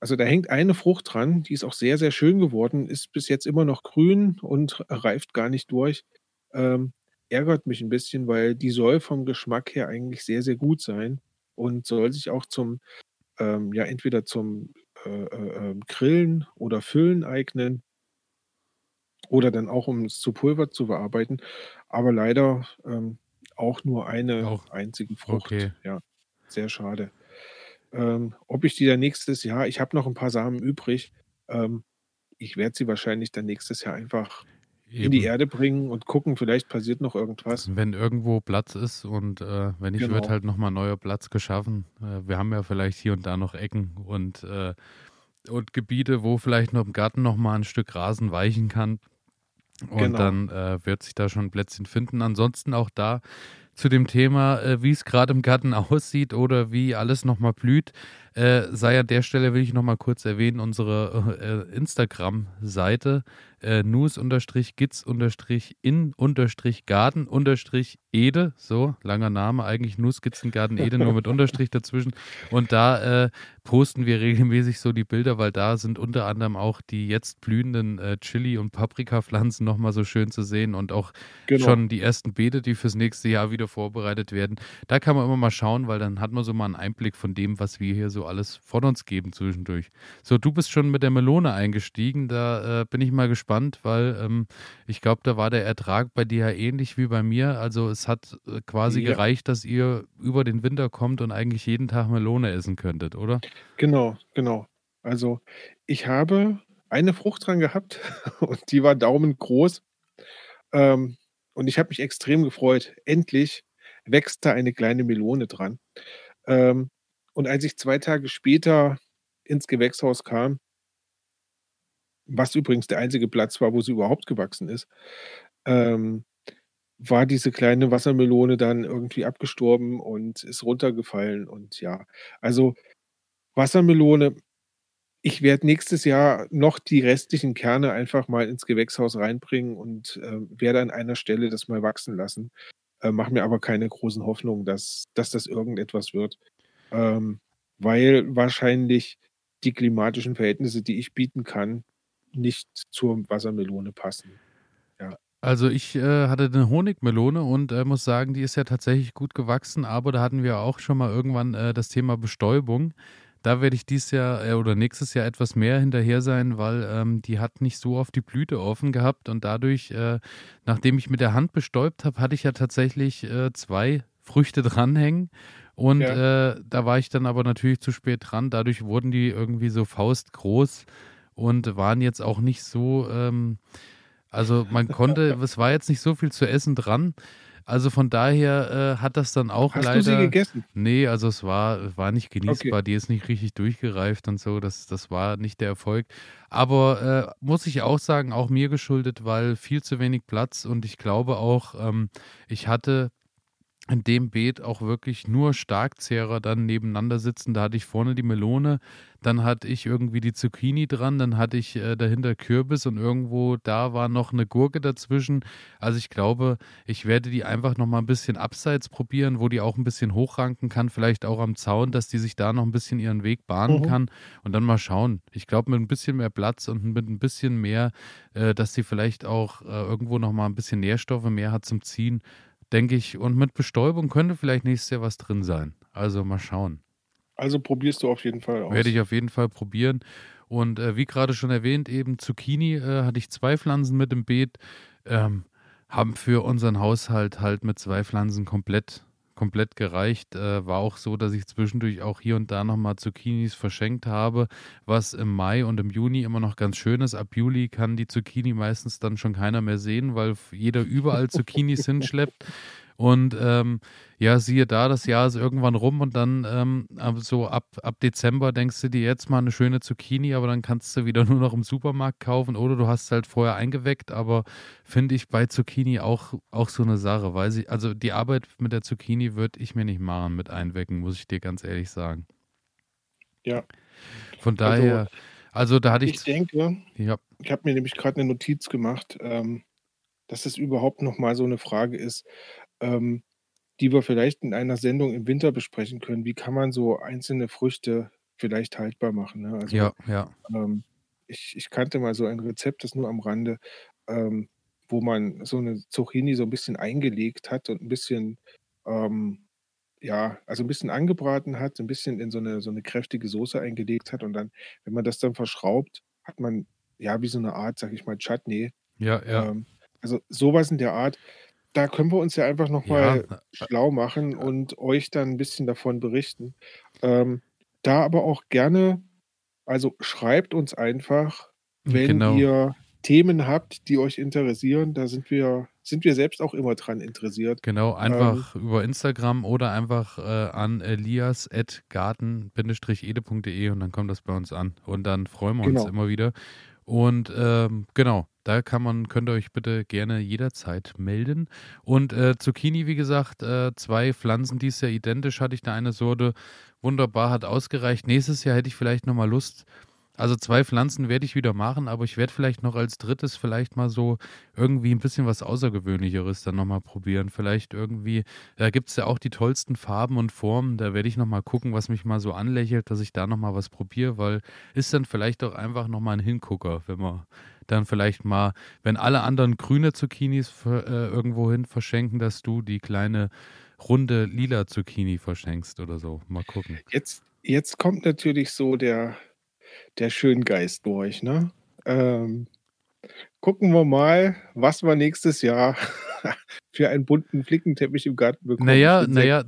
also, da hängt eine Frucht dran, die ist auch sehr, sehr schön geworden, ist bis jetzt immer noch grün und reift gar nicht durch. Ähm, ärgert mich 'n bisschen, weil die soll vom Geschmack her eigentlich sehr, sehr gut sein und soll sich auch zum ähm, ja, entweder zum, äh, äh, ähm, Grillen oder Füllen eignen oder dann auch, um es zu Pulver zu verarbeiten, aber leider, ähm, auch nur eine Auch einzige okay. Frucht, ja. Sehr schade. Ähm, ob ich die dann nächstes Jahr ich habe noch 'n paar Samen übrig, ähm, ich werde sie wahrscheinlich dann nächstes Jahr einfach in die Eben. Erde bringen und gucken, vielleicht passiert noch irgendwas. Wenn irgendwo Platz ist und, äh, wenn nicht, wird Genau. halt noch mal neuer Platz geschaffen. Äh, wir haben ja vielleicht hier und da noch Ecken und, äh und Gebiete, wo vielleicht noch im Garten noch mal 'n Stück Rasen weichen kann. Und Genau. dann, äh, wird sich da schon 'n Plätzchen finden. Ansonsten auch da zu dem Thema, äh, wie's grad im Garten aussieht oder wie alles noch mal blüht, äh, sei an der Stelle will ich noch mal kurz erwähnen, unsere, äh, äh, Instagram-Seite, äh, nus-in-garden-ede, so, langer Name eigentlich, Nuss-Skizzengarten Ede, nur mit Unterstrich dazwischen. Und da, äh, posten wir regelmäßig so die Bilder, weil da sind unter anderem auch die jetzt blühenden, äh, Chili und Paprikapflanzen noch mal so schön zu sehen und auch Genau. schon die ersten Beete, die fürs nächste Jahr wieder vorbereitet werden. Da kann man immer mal schauen, weil dann hat man so mal 'n Einblick von dem, was wir hier so alles von uns geben zwischendurch. So, du bist schon mit der Melone eingestiegen. Da, äh, bin ich mal gespannt, weil, ähm, ich glaube, da war der Ertrag bei dir ja ähnlich wie bei mir. Also, es hat, äh, quasi Ja. gereicht, dass ihr über den Winter kommt und eigentlich jeden Tag Melone essen könntet, oder? Genau, genau. Also, ich habe eine Frucht dran gehabt und die war daumengroß. Ähm, und ich habe mich extrem gefreut. Endlich wächst da eine kleine Melone dran. Ähm, und als ich 2 Tage später ins Gewächshaus kam was übrigens der einzige Platz war, wo sie überhaupt gewachsen ist, ähm, war diese kleine Wassermelone dann irgendwie abgestorben und ist runtergefallen und ja. Also, Wassermelone ich werde nächstes Jahr noch die restlichen Kerne einfach mal ins Gewächshaus reinbringen und, äh, werde an einer Stelle das mal wachsen lassen. Äh, mache mir aber keine großen Hoffnungen, dass dass das irgendetwas wird. Ähm, weil wahrscheinlich die klimatischen Verhältnisse, die ich bieten kann, nicht zur Wassermelone passen. Ja. Also ich äh, hatte eine Honigmelone und äh, muss sagen, die ist ja tatsächlich gut gewachsen, aber da hatten wir auch schon mal irgendwann äh, das Thema Bestäubung. Da werde ich dieses Jahr äh, oder nächstes Jahr etwas mehr hinterher sein, weil ähm, die hat nicht so oft die Blüte offen gehabt und dadurch, äh, nachdem ich mit der Hand bestäubt habe, hatte ich ja tatsächlich äh, zwei Früchte dranhängen und Ja. äh, da war ich dann aber natürlich zu spät dran. Dadurch wurden die irgendwie so faustgroß und waren jetzt auch nicht so, ähm, also man konnte, es war jetzt nicht so viel zu essen dran. Also von daher äh, hat das dann auch Hast du sie leider, gegessen? nee, also es war, war nicht Okay. genießbar, die ist nicht richtig durchgereift und so, das, das war nicht der Erfolg. Aber äh, muss ich auch sagen, auch mir geschuldet, weil viel zu wenig Platz und ich glaube auch, ähm, ich hatte in dem Beet auch wirklich nur Starkzehrer dann nebeneinander sitzen. Da hatte ich vorne die Melone, dann hatte ich irgendwie die Zucchini dran, dann hatte ich äh, dahinter Kürbis und irgendwo da war noch eine Gurke dazwischen. Also ich glaube, ich werde die einfach noch mal ein bisschen abseits probieren, wo die auch ein bisschen hochranken kann, vielleicht auch am Zaun, dass die sich da noch ein bisschen ihren Weg bahnen Mhm. kann und dann mal schauen. Ich glaube, mit ein bisschen mehr Platz und mit ein bisschen mehr, äh, dass sie vielleicht auch äh, irgendwo noch mal ein bisschen Nährstoffe mehr hat zum Ziehen, denke ich. Und mit Bestäubung könnte vielleicht nächstes Jahr was drin sein. Also mal schauen. Also probierst du auf jeden Fall Werde aus. ich auf jeden Fall probieren. Und äh, wie gerade schon erwähnt, eben Zucchini äh, hatte ich zwei Pflanzen mit im Beet. Ähm, haben für unseren Haushalt halt mit zwei Pflanzen komplett, komplett gereicht. Äh, war auch so, dass ich zwischendurch auch hier und da nochmal Zucchinis verschenkt habe, was im Mai und im Juni immer noch ganz schön ist. Ab Juli kann die Zucchini meistens dann schon keiner mehr sehen, weil jeder überall Zucchinis hinschleppt. Und ähm, ja, siehe da, das Jahr ist irgendwann rum und dann ähm, so ab, ab Dezember denkst du dir jetzt mal eine schöne Zucchini, aber dann kannst du wieder nur noch im Supermarkt kaufen oder du hast halt vorher eingeweckt, aber finde ich bei Zucchini auch, auch so eine Sache, weiß ich, also die Arbeit mit der Zucchini würde ich mir nicht machen mit einwecken, muss ich dir ganz ehrlich sagen. Ja. Von Also daher, also da hatte ich, ich denke, ja, ich habe mir nämlich gerade eine Notiz gemacht, ähm, dass es überhaupt noch mal so eine Frage ist, ähm, die wir vielleicht in einer Sendung im Winter besprechen können. Wie kann man so einzelne Früchte vielleicht haltbar machen, ne? Also, ja, ja, ähm, ich ich kannte mal so ein Rezept, das nur am Rande, ähm, wo man so 'ne Zucchini so 'n bisschen eingelegt hat und 'n bisschen, ähm ja, also 'n bisschen angebraten hat, so 'n bisschen in so 'ne so 'ne kräftige Soße eingelegt hat und dann, wenn man das dann verschraubt, hat man, ja, wie so 'ne Art, sage ich mal, Chutney. ja, ja, Ähm, also so was in der Art. Da können wir uns ja einfach noch ja, mal schlau machen und euch dann 'n bisschen davon berichten. Ähm, da aber auch gerne also schreibt uns einfach, äh, wenn genau. ihr Themen habt, die euch interessieren. Da sind wir sind wir selbst auch immer dran interessiert. Genau, Ähm, einfach über Instagram oder einfach äh, an elias.garten-ede.de und dann kommt das bei uns an. Und dann freuen wir uns genau. immer wieder. Und ähm, genau, da kann man, könnt ihr euch bitte gerne jederzeit melden. Und äh, Zucchini, wie gesagt, äh, zwei Pflanzen, die ist ja identisch, hatte ich da eine Sorte. Wunderbar, hat ausgereicht. Nächstes Jahr hätte ich vielleicht nochmal Lust. Also zwei Pflanzen werde ich wieder machen, aber ich werde vielleicht noch als drittes vielleicht mal so irgendwie ein bisschen was Außergewöhnlicheres dann nochmal probieren. Vielleicht irgendwie, da gibt es ja auch die tollsten Farben und Formen. Da werde ich nochmal gucken, was mich mal so anlächelt, dass ich da nochmal was probiere, weil ist dann vielleicht auch einfach nochmal ein Hingucker, wenn man dann vielleicht mal, wenn alle anderen grüne Zucchinis ver- äh, irgendwo hin verschenken, dass du die kleine runde lila Zucchini verschenkst oder so. Mal gucken. Jetzt jetzt kommt natürlich so der der Schöngeist durch, ne? Ähm, gucken wir mal, was wir nächstes Jahr für einen bunten Flickenteppich im Garten bekommen. Naja, naja,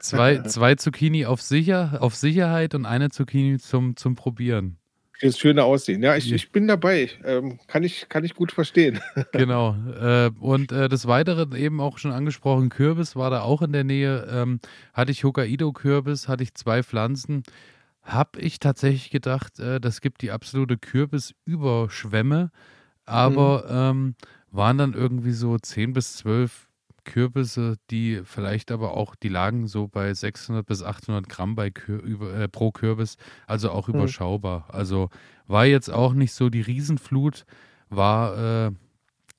zwei, zwei Zucchini auf, sicher, auf Sicherheit und eine Zucchini zum, zum Probieren. Fürs schöne Aussehen. Ja, ich ich bin dabei. Ähm, kann ich kann ich gut verstehen. Genau. Äh, und äh, des Weiteren eben auch schon angesprochen, Kürbis war da auch in der Nähe. Ähm, hatte ich Hokkaido-Kürbis, hatte ich zwei Pflanzen. Hab ich tatsächlich gedacht, äh, das gibt die absolute Kürbisüberschwemme, Mhm. aber ähm, waren dann irgendwie so 10 bis 12 Kürbisse, die vielleicht aber auch, die lagen so bei 600 bis 800 Gramm bei Kür über, äh, pro Kürbis, also auch Mhm. überschaubar. Also war jetzt auch nicht so die Riesenflut, war, äh,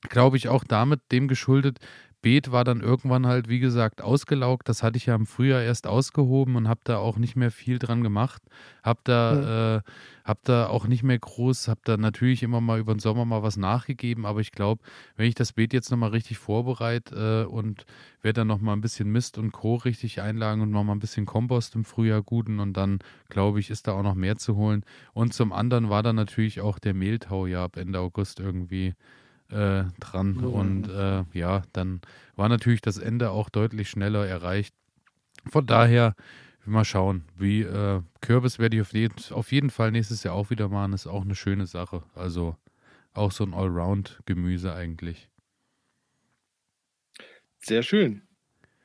glaube ich, auch damit dem geschuldet, Beet war dann irgendwann halt, wie gesagt, ausgelaugt. Das hatte ich ja im Frühjahr erst ausgehoben und habe da auch nicht mehr viel dran gemacht. Habe da, Mhm. äh, hab da auch nicht mehr groß, habe da natürlich immer mal über den Sommer mal was nachgegeben. Aber ich glaube, wenn ich das Beet jetzt nochmal richtig vorbereite äh, und werde dann nochmal ein bisschen Mist und Co. richtig einlagen und nochmal ein bisschen Kompost im Frühjahr guten und dann, glaube ich, ist da auch noch mehr zu holen. Und zum anderen war dann natürlich auch der Mehltau ja ab Ende August irgendwie äh, dran. Und Mhm. äh, ja, dann war natürlich das Ende auch deutlich schneller erreicht. Von daher, mal schauen, wie äh, Kürbis werde ich auf jeden, auf jeden Fall nächstes Jahr auch wieder machen. Ist auch eine schöne Sache. Also auch so ein Allround-Gemüse eigentlich. Sehr schön,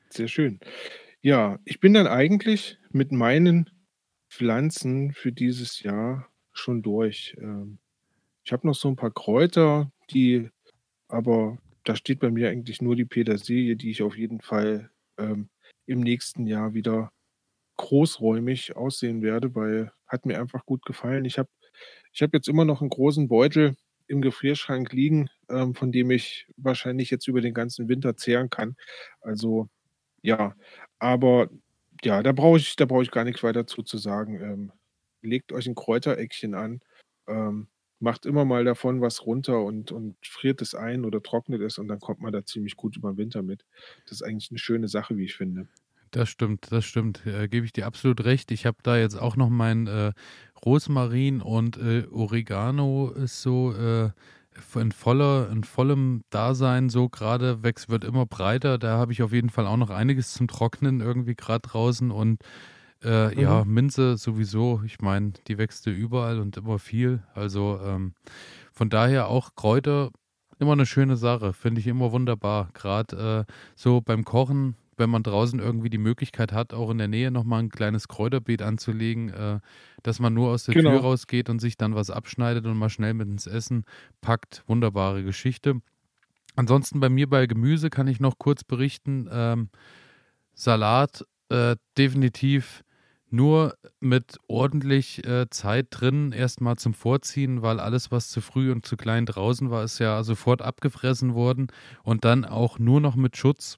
sehr schön. Ja, ich bin dann eigentlich mit meinen Pflanzen für dieses Jahr schon durch. Ähm, ich habe noch so ein paar Kräuter, die aber da steht bei mir eigentlich nur die Petersilie, die ich auf jeden Fall, ähm, im nächsten Jahr wieder großräumig aussehen werde, weil hat mir einfach gut gefallen. Ich habe ich habe jetzt immer noch einen großen Beutel im Gefrierschrank liegen, ähm, von dem ich wahrscheinlich jetzt über den ganzen Winter zehren kann. Also, ja, aber ja, da brauche ich da ich gar nichts weiter zu zu sagen. Ähm, legt euch ein Kräutereckchen an, ähm, macht immer mal davon was runter und und friert es ein oder trocknet es und dann kommt man da ziemlich gut über 'n Winter mit. Das ist eigentlich eine schöne Sache, wie ich finde. Das stimmt, das stimmt. Äh, gebe ich dir absolut recht. Ich habe da jetzt auch noch mein äh, Rosmarin und äh, Oregano ist so äh, in voller, in vollem Dasein so gerade wächst, wird immer breiter. Da habe ich auf jeden Fall auch noch einiges zum Trocknen irgendwie gerade draußen und äh, ja, Mhm. Minze sowieso. Ich meine, die wächst ja überall und immer viel. Also ähm, von daher auch Kräuter immer eine schöne Sache. Finde ich immer wunderbar. Gerade äh, so beim Kochen, wenn man draußen irgendwie die Möglichkeit hat, auch in der Nähe nochmal ein kleines Kräuterbeet anzulegen, äh, dass man nur aus der Tür Genau. rausgeht und sich dann was abschneidet und mal schnell mit ins Essen packt. Wunderbare Geschichte. Ansonsten bei mir bei Gemüse kann ich noch kurz berichten. Ähm, Salat äh, definitiv nur mit ordentlich äh, Zeit drin erstmal zum Vorziehen, weil alles, was zu früh und zu klein draußen war, ist ja sofort abgefressen worden und dann auch nur noch mit Schutz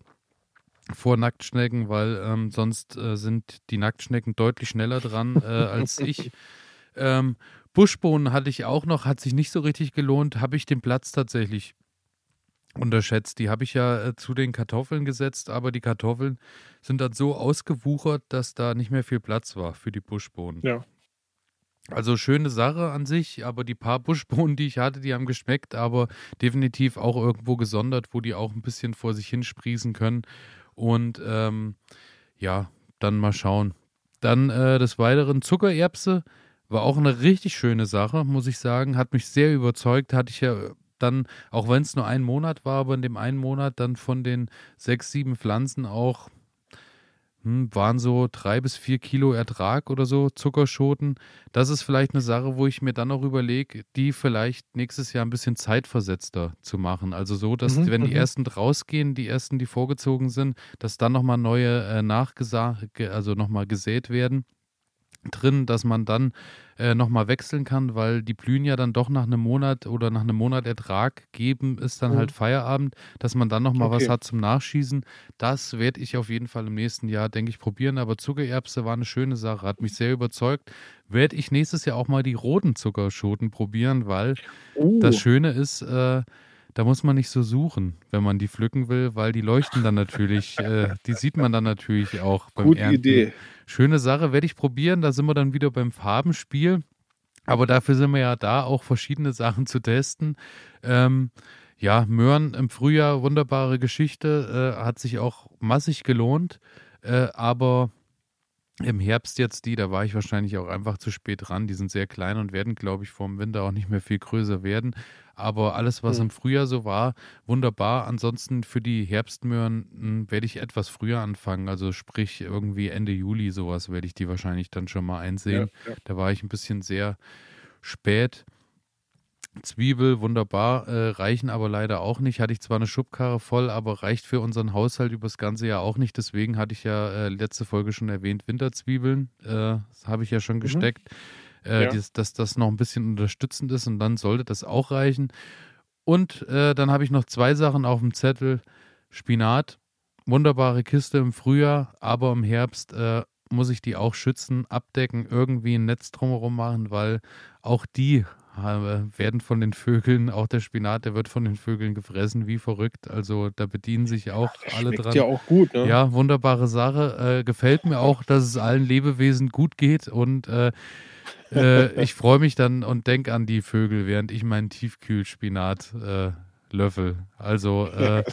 vor Nacktschnecken, weil ähm, sonst äh, sind die Nacktschnecken deutlich schneller dran äh, als ich. Ähm, Buschbohnen hatte ich auch noch, hat sich nicht so richtig gelohnt, habe ich den Platz tatsächlich unterschätzt. Die habe ich ja äh, zu den Kartoffeln gesetzt, aber die Kartoffeln sind dann so ausgewuchert, dass da nicht mehr viel Platz war für die Buschbohnen. Ja. Also schöne Sache an sich, aber die paar Buschbohnen, die ich hatte, die haben geschmeckt, aber definitiv auch irgendwo gesondert, wo die auch ein bisschen vor sich hin sprießen können. Und ähm, ja, dann mal schauen. Dann äh, des Weiteren Zuckererbse war auch eine richtig schöne Sache, muss ich sagen. Hat mich sehr überzeugt. Hatte ich ja dann, auch wenn es nur ein Monat war, aber in dem einen Monat dann von den sechs, sieben Pflanzen auch hm, waren so drei bis vier Kilo Ertrag oder so, Zuckerschoten. Das ist vielleicht eine Sache, wo ich mir dann auch überlege, die vielleicht nächstes Jahr ein bisschen zeitversetzter zu machen. Also so, dass Mhm, wenn die mhm. ersten rausgehen, die ersten, die vorgezogen sind, dass dann nochmal neue äh, nachgesa ge- also nochmal gesät werden drin, dass man dann äh, nochmal wechseln kann, weil die blühen ja dann doch nach einem Monat oder nach einem Monat Ertrag geben, ist dann halt Mhm. Feierabend, dass man dann nochmal was Okay. hat zum Nachschießen. Das werde ich auf jeden Fall im nächsten Jahr, denke ich, probieren. Aber Zuckererbse war eine schöne Sache, hat mich sehr überzeugt. Werde ich nächstes Jahr auch mal die roten Zuckerschoten probieren, weil das Oh, Schöne ist, äh, da muss man nicht so suchen, wenn man die pflücken will, weil die leuchten dann natürlich, äh, die sieht man dann natürlich auch beim gute Ernten. Idee. Schöne Sache, werde ich probieren. Da sind wir dann wieder beim Farbenspiel. Aber dafür sind wir ja da, auch verschiedene Sachen zu testen. Ähm, ja, Möhren im Frühjahr, wunderbare Geschichte, äh, hat sich auch massig gelohnt. Äh, aber im Herbst jetzt die, da war ich wahrscheinlich auch einfach zu spät dran. Die sind sehr klein und werden, glaube ich, vor dem Winter auch nicht mehr viel größer werden. Aber alles, was Hm. im Frühjahr so war, wunderbar. Ansonsten für die Herbstmöhren mh, werde ich etwas früher anfangen. Also sprich irgendwie Ende Juli sowas werde ich die wahrscheinlich dann schon mal Ja, einsehen. ja. Da war ich ein bisschen sehr spät. Zwiebel, wunderbar, äh, reichen aber leider auch nicht. Hatte ich zwar eine Schubkarre voll, aber reicht für unseren Haushalt übers ganze Jahr auch nicht. Deswegen hatte ich ja äh, letzte Folge schon erwähnt, Winterzwiebeln. Äh, das habe ich ja schon Mhm. gesteckt, äh, Ja. dies, dass das noch ein bisschen unterstützend ist und dann sollte das auch reichen. Und äh, dann habe ich noch zwei Sachen auf dem Zettel. Spinat, wunderbare Kiste im Frühjahr, aber im Herbst äh, muss ich die auch schützen, abdecken, irgendwie ein Netz drumherum machen, weil auch die werden von den Vögeln, auch der Spinat, der wird von den Vögeln gefressen, wie verrückt. Also da bedienen sich auch ja, alle dran. ja auch gut, ne? Ja, wunderbare Sache. Äh, gefällt mir auch, dass es allen Lebewesen gut geht und äh, äh, ich freue mich dann und denke an die Vögel, während ich meinen Tiefkühlspinat äh, Löffel. Also, äh,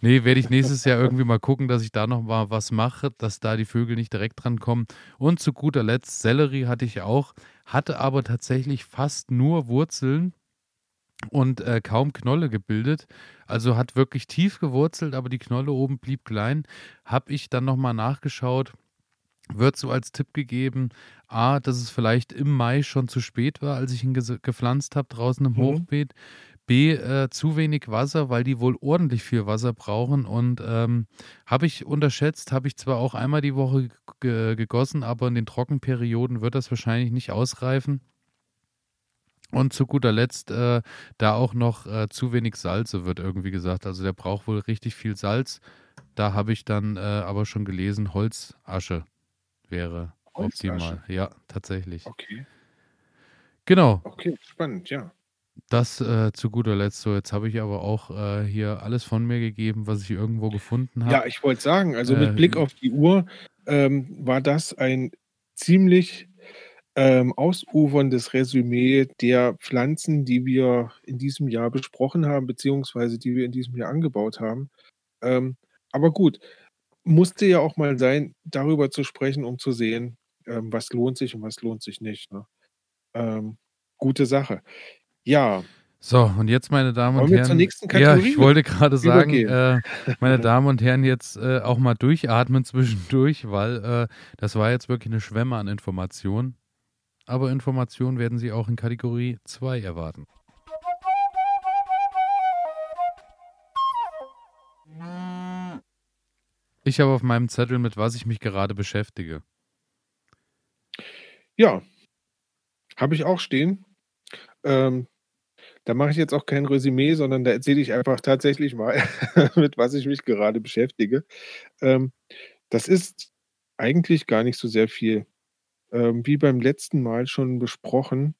nee, werde ich nächstes Jahr irgendwie mal gucken, dass ich da noch mal was mache, dass da die Vögel nicht direkt dran kommen. Und zu guter Letzt, Sellerie hatte ich auch, hatte aber tatsächlich fast nur Wurzeln und äh, kaum Knolle gebildet. Also hat wirklich tief gewurzelt, aber die Knolle oben blieb klein. Habe ich dann nochmal nachgeschaut. Wird so als Tipp gegeben, A, dass es vielleicht im Mai schon zu spät war, als ich ihn gepflanzt habe draußen im mhm. Hochbeet. B, äh, zu wenig Wasser, weil die wohl ordentlich viel Wasser brauchen. Und ähm, habe ich unterschätzt, habe ich zwar auch einmal die Woche gegossen, aber in den Trockenperioden wird das wahrscheinlich nicht ausreifen. Und zu guter Letzt, äh, da auch noch äh, zu wenig Salze wird irgendwie gesagt. Also der braucht wohl richtig viel Salz. Da habe ich dann äh, aber schon gelesen, Holzasche wäre Holzasche. optimal. Ja, tatsächlich. Okay. Genau. Okay, spannend, ja. Das äh, zu guter Letzt so. Jetzt habe ich aber auch äh, hier alles von mir gegeben, was ich irgendwo gefunden habe. Ja, ich wollte sagen, also mit äh, Blick auf die Uhr ähm, war das ein ziemlich ähm, ausuferndes Resümee der Pflanzen, die wir in diesem Jahr besprochen haben, beziehungsweise die wir in diesem Jahr angebaut haben. Ähm, aber gut, musste ja auch mal sein, darüber zu sprechen, um zu sehen, ähm, was lohnt sich und was lohnt sich nicht. Ne? Ähm, gute Sache. Ja. So, und jetzt, meine Damen und Herren. Zur nächsten Kategorie ja, ich wollte gerade sagen, äh, meine Damen und Herren, jetzt äh, auch mal durchatmen zwischendurch, weil äh, das war jetzt wirklich eine Schwemme an Informationen. Aber Informationen werden Sie auch in Kategorie 2 erwarten. Ich habe auf meinem Zettel, mit was ich mich gerade beschäftige. Ja, habe ich auch stehen. Ähm, da mache ich jetzt auch kein Resümee, sondern da erzähle ich einfach tatsächlich mal, mit was ich mich gerade beschäftige. Ähm, das ist eigentlich gar nicht so sehr viel. Ähm, wie beim letzten Mal schon besprochen,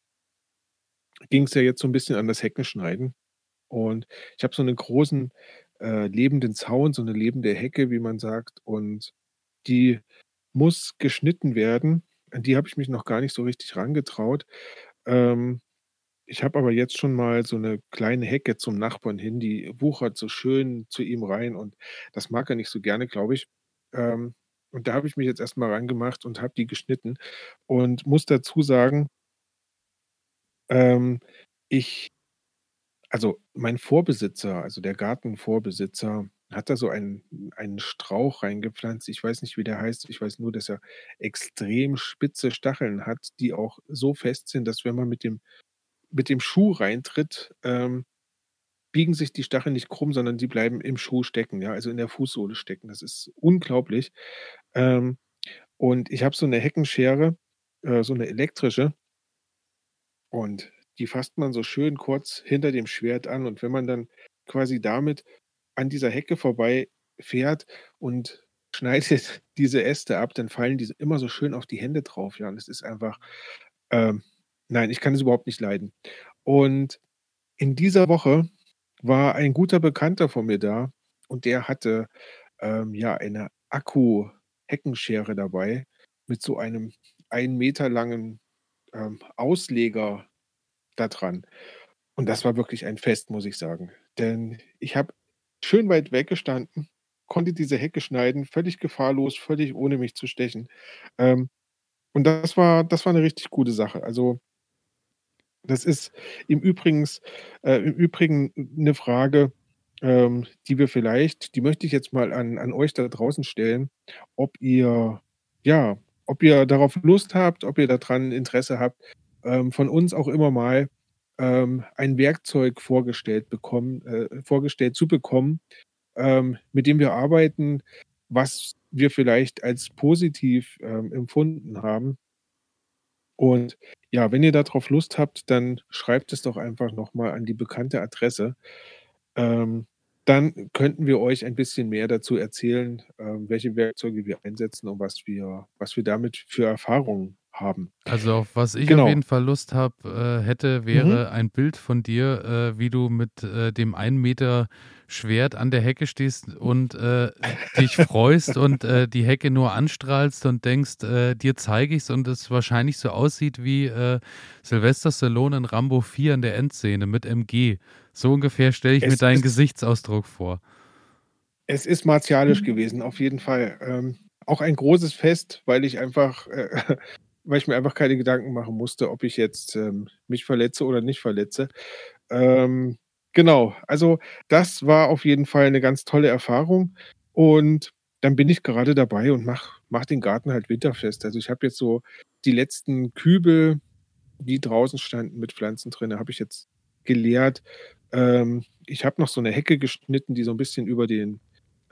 ging es ja jetzt so ein bisschen an das Heckenschneiden. Und ich habe so einen großen äh, lebenden Zaun, so eine lebende Hecke, wie man sagt, und die muss geschnitten werden. An die habe ich mich noch gar nicht so richtig rangetraut. Ähm, ich habe aber jetzt schon mal so eine kleine Hecke zum Nachbarn hin, die wuchert so schön zu ihm rein und das mag er nicht so gerne, glaube ich. Ähm, und da habe ich mich jetzt erst mal rangemacht und habe die geschnitten und muss dazu sagen ähm, ich also, mein Vorbesitzer, also der Gartenvorbesitzer, hat da so einen einen Strauch reingepflanzt. Ich weiß nicht, wie der heißt. Ich weiß nur, dass er extrem spitze Stacheln hat, die auch so fest sind, dass wenn man mit dem mit dem Schuh reintritt, ähm, biegen sich die Stacheln nicht krumm, sondern die bleiben im Schuh stecken, ja, also in der Fußsohle stecken. Das ist unglaublich. Ähm, und ich habe so eine Heckenschere, äh, so eine elektrische und die fasst man so schön kurz hinter dem Schwert an und wenn man dann quasi damit an dieser Hecke vorbei fährt und schneidet diese Äste ab, dann fallen diese immer so schön auf die Hände drauf, ja, und es ist einfach, ähm Nein, ich kann es überhaupt nicht leiden. Und in dieser Woche war ein guter Bekannter von mir da und der hatte, ähm, ja, eine Akku-Heckenschere dabei mit so einem 1 Meter langen, ähm, Ausleger da dran. Und das war wirklich ein Fest, muss ich sagen. Denn ich habe schön weit weggestanden, konnte diese Hecke schneiden, völlig gefahrlos, völlig ohne mich zu stechen. Ähm, und das war das war eine richtig gute Sache. Also das ist im Übrigens äh, im Übrigen eine Frage, ähm, die wir vielleicht die möchte ich jetzt mal an an euch da draußen stellen, ob ihr ja, ob ihr darauf Lust habt, ob ihr daran Interesse habt, ähm, von uns auch immer mal, ähm, ein Werkzeug vorgestellt bekommen äh, vorgestellt zu bekommen, ähm, mit dem wir arbeiten, was wir vielleicht als positiv, ähm, empfunden haben. Und ja, wenn ihr darauf Lust habt, dann schreibt es doch einfach noch mal an die bekannte Adresse. Ähm, dann könnten wir euch ein bisschen mehr dazu erzählen, ähm, welche Werkzeuge wir einsetzen und was wir was wir damit für Erfahrungen haben. Also, auf was ich auf Genau. jeden Fall Lust habe äh, hätte, Mhm. wäre ein Bild von dir, äh, wie du mit, äh, dem 1 Meter Schwert an der Hecke stehst und, äh, dich freust und, äh, die Hecke nur anstrahlst und denkst, äh, dir zeige ich's und es wahrscheinlich so aussieht wie, äh, Sylvester Stallone in Rambo 4 in der Endszene mit MG. So ungefähr stelle ich mir Es deinen ist Gesichtsausdruck vor. es ist martialisch gewesen, auf jeden Fall. Ähm, auch ein großes Fest, weil ich einfach äh, weil ich mir einfach keine Gedanken machen musste, ob ich jetzt, ähm, mich verletze oder nicht verletze. Ähm, genau, also das war auf jeden Fall 'ne ganz tolle Erfahrung und dann bin ich gerade dabei und mache mache den Garten halt winterfest. Also, ich habe jetzt so die letzten Kübel, die draußen standen mit Pflanzen drinne, habe ich jetzt geleert. Ähm, ich habe noch so 'ne Hecke geschnitten, die so 'n bisschen über den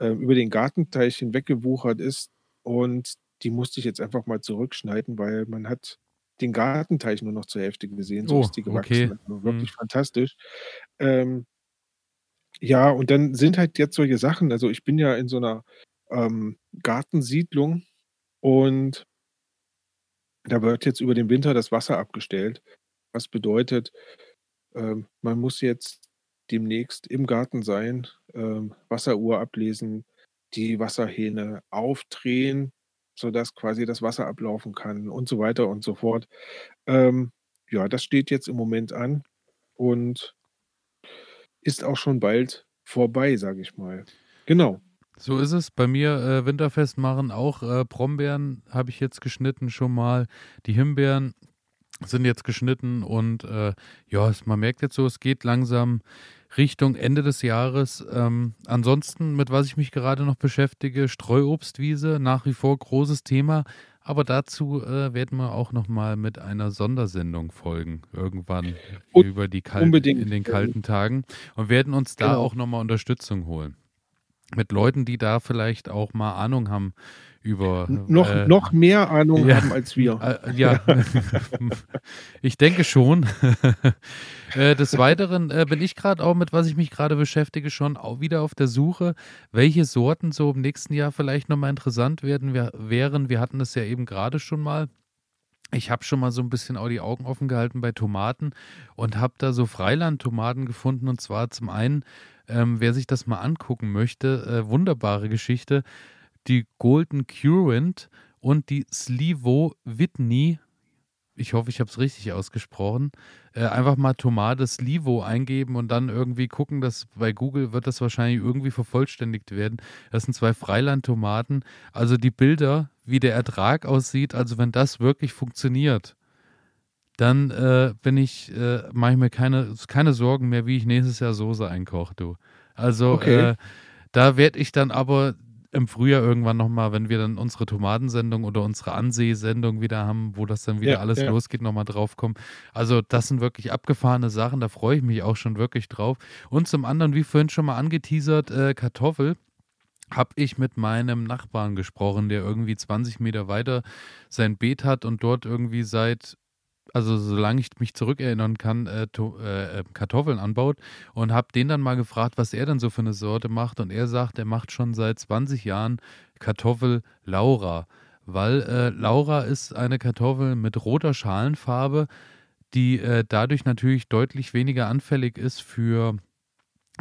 ähm, über den Gartenteich hinweggewuchert ist und die musste ich jetzt einfach mal zurückschneiden, weil man hat den Gartenteich nur noch zur Hälfte gesehen, so Oh, ist die okay. gewachsen. Also, Mhm. wirklich fantastisch. Ähm ja, und dann sind halt jetzt solche Sachen also, ich bin ja in so 'ner, ähm, Gartensiedlung und da wird jetzt über den Winter das Wasser abgestellt. Was bedeutet, ähm, man muss jetzt demnächst im Garten sein, ähm, Wasseruhr ablesen, die Wasserhähne aufdrehen, sodass quasi das Wasser ablaufen kann und so weiter und so fort. Ähm, ja, das steht jetzt im Moment an und ist auch schon bald vorbei, sage ich mal. Genau. So ist es. Bei mir, äh, Winterfest machen auch, äh, Brombeeren habe ich jetzt geschnitten schon mal. Die Himbeeren sind jetzt geschnitten und, äh, ja, man merkt jetzt so, es geht langsam Richtung Ende des Jahres. Ähm, ansonsten, mit was ich mich gerade noch beschäftige, Streuobstwiese, nach wie vor großes Thema, aber dazu, äh, werden wir auch noch mal mit einer Sondersendung folgen irgendwann Un über die kalten in den kalten Tagen und werden uns da Genau. auch noch mal Unterstützung holen. Mit Leuten, die da vielleicht auch mal Ahnung haben über, noch äh noch mehr Ahnung ja, haben als wir. äh, ja. Ich denke schon. Äh, des Weiteren, äh, bin ich grad auch mit was ich mich gerade beschäftige, schon auch wieder auf der Suche, welche Sorten so im nächsten Jahr vielleicht noch mal interessant werden wär wären. Wir hatten das ja eben gerade schon mal. Ich habe schon mal so 'n bisschen auch die Augen offen gehalten bei Tomaten und habe da so Freilandtomaten gefunden. Und zwar zum einen, ähm, wer sich das mal angucken möchte, äh, wunderbare Geschichte, die Golden Currant und die Slivo Whitney. Ich hoffe, ich habe es richtig ausgesprochen. Äh, einfach mal Tomate Slivo eingeben und dann irgendwie gucken, dass bei Google wird das wahrscheinlich irgendwie vervollständigt werden. Das sind 2 Freilandtomaten. Also, die Bilder, wie der Ertrag aussieht, also, wenn das wirklich funktioniert, dann, äh, bin ich äh, mache ich mir keine keine Sorgen mehr, wie ich nächstes Jahr Soße einkoche, du. Also, Okay. äh, da werde ich dann aber im Frühjahr irgendwann noch mal, wenn wir dann unsere Tomatensendung oder unsere Anseh-Sendung wieder haben, wo das dann wieder Ja, alles ja. losgeht, noch mal drauf kommen. Also, das sind wirklich abgefahrene Sachen, da freue ich mich auch schon wirklich drauf. Und zum anderen, wie vorhin schon mal angeteasert, äh, Kartoffel, habe ich mit meinem Nachbarn gesprochen, der irgendwie 20 Meter weiter sein Beet hat und dort irgendwie seit also, solange ich mich zurückerinnern kann, äh, äh, äh, Kartoffeln anbaut und habe den dann mal gefragt, was er denn so für 'ne Sorte macht. Und er sagt, er macht schon seit 20 Jahren Kartoffel Laura, weil, äh, Laura ist eine Kartoffel mit roter Schalenfarbe, die, äh, dadurch natürlich deutlich weniger anfällig ist für,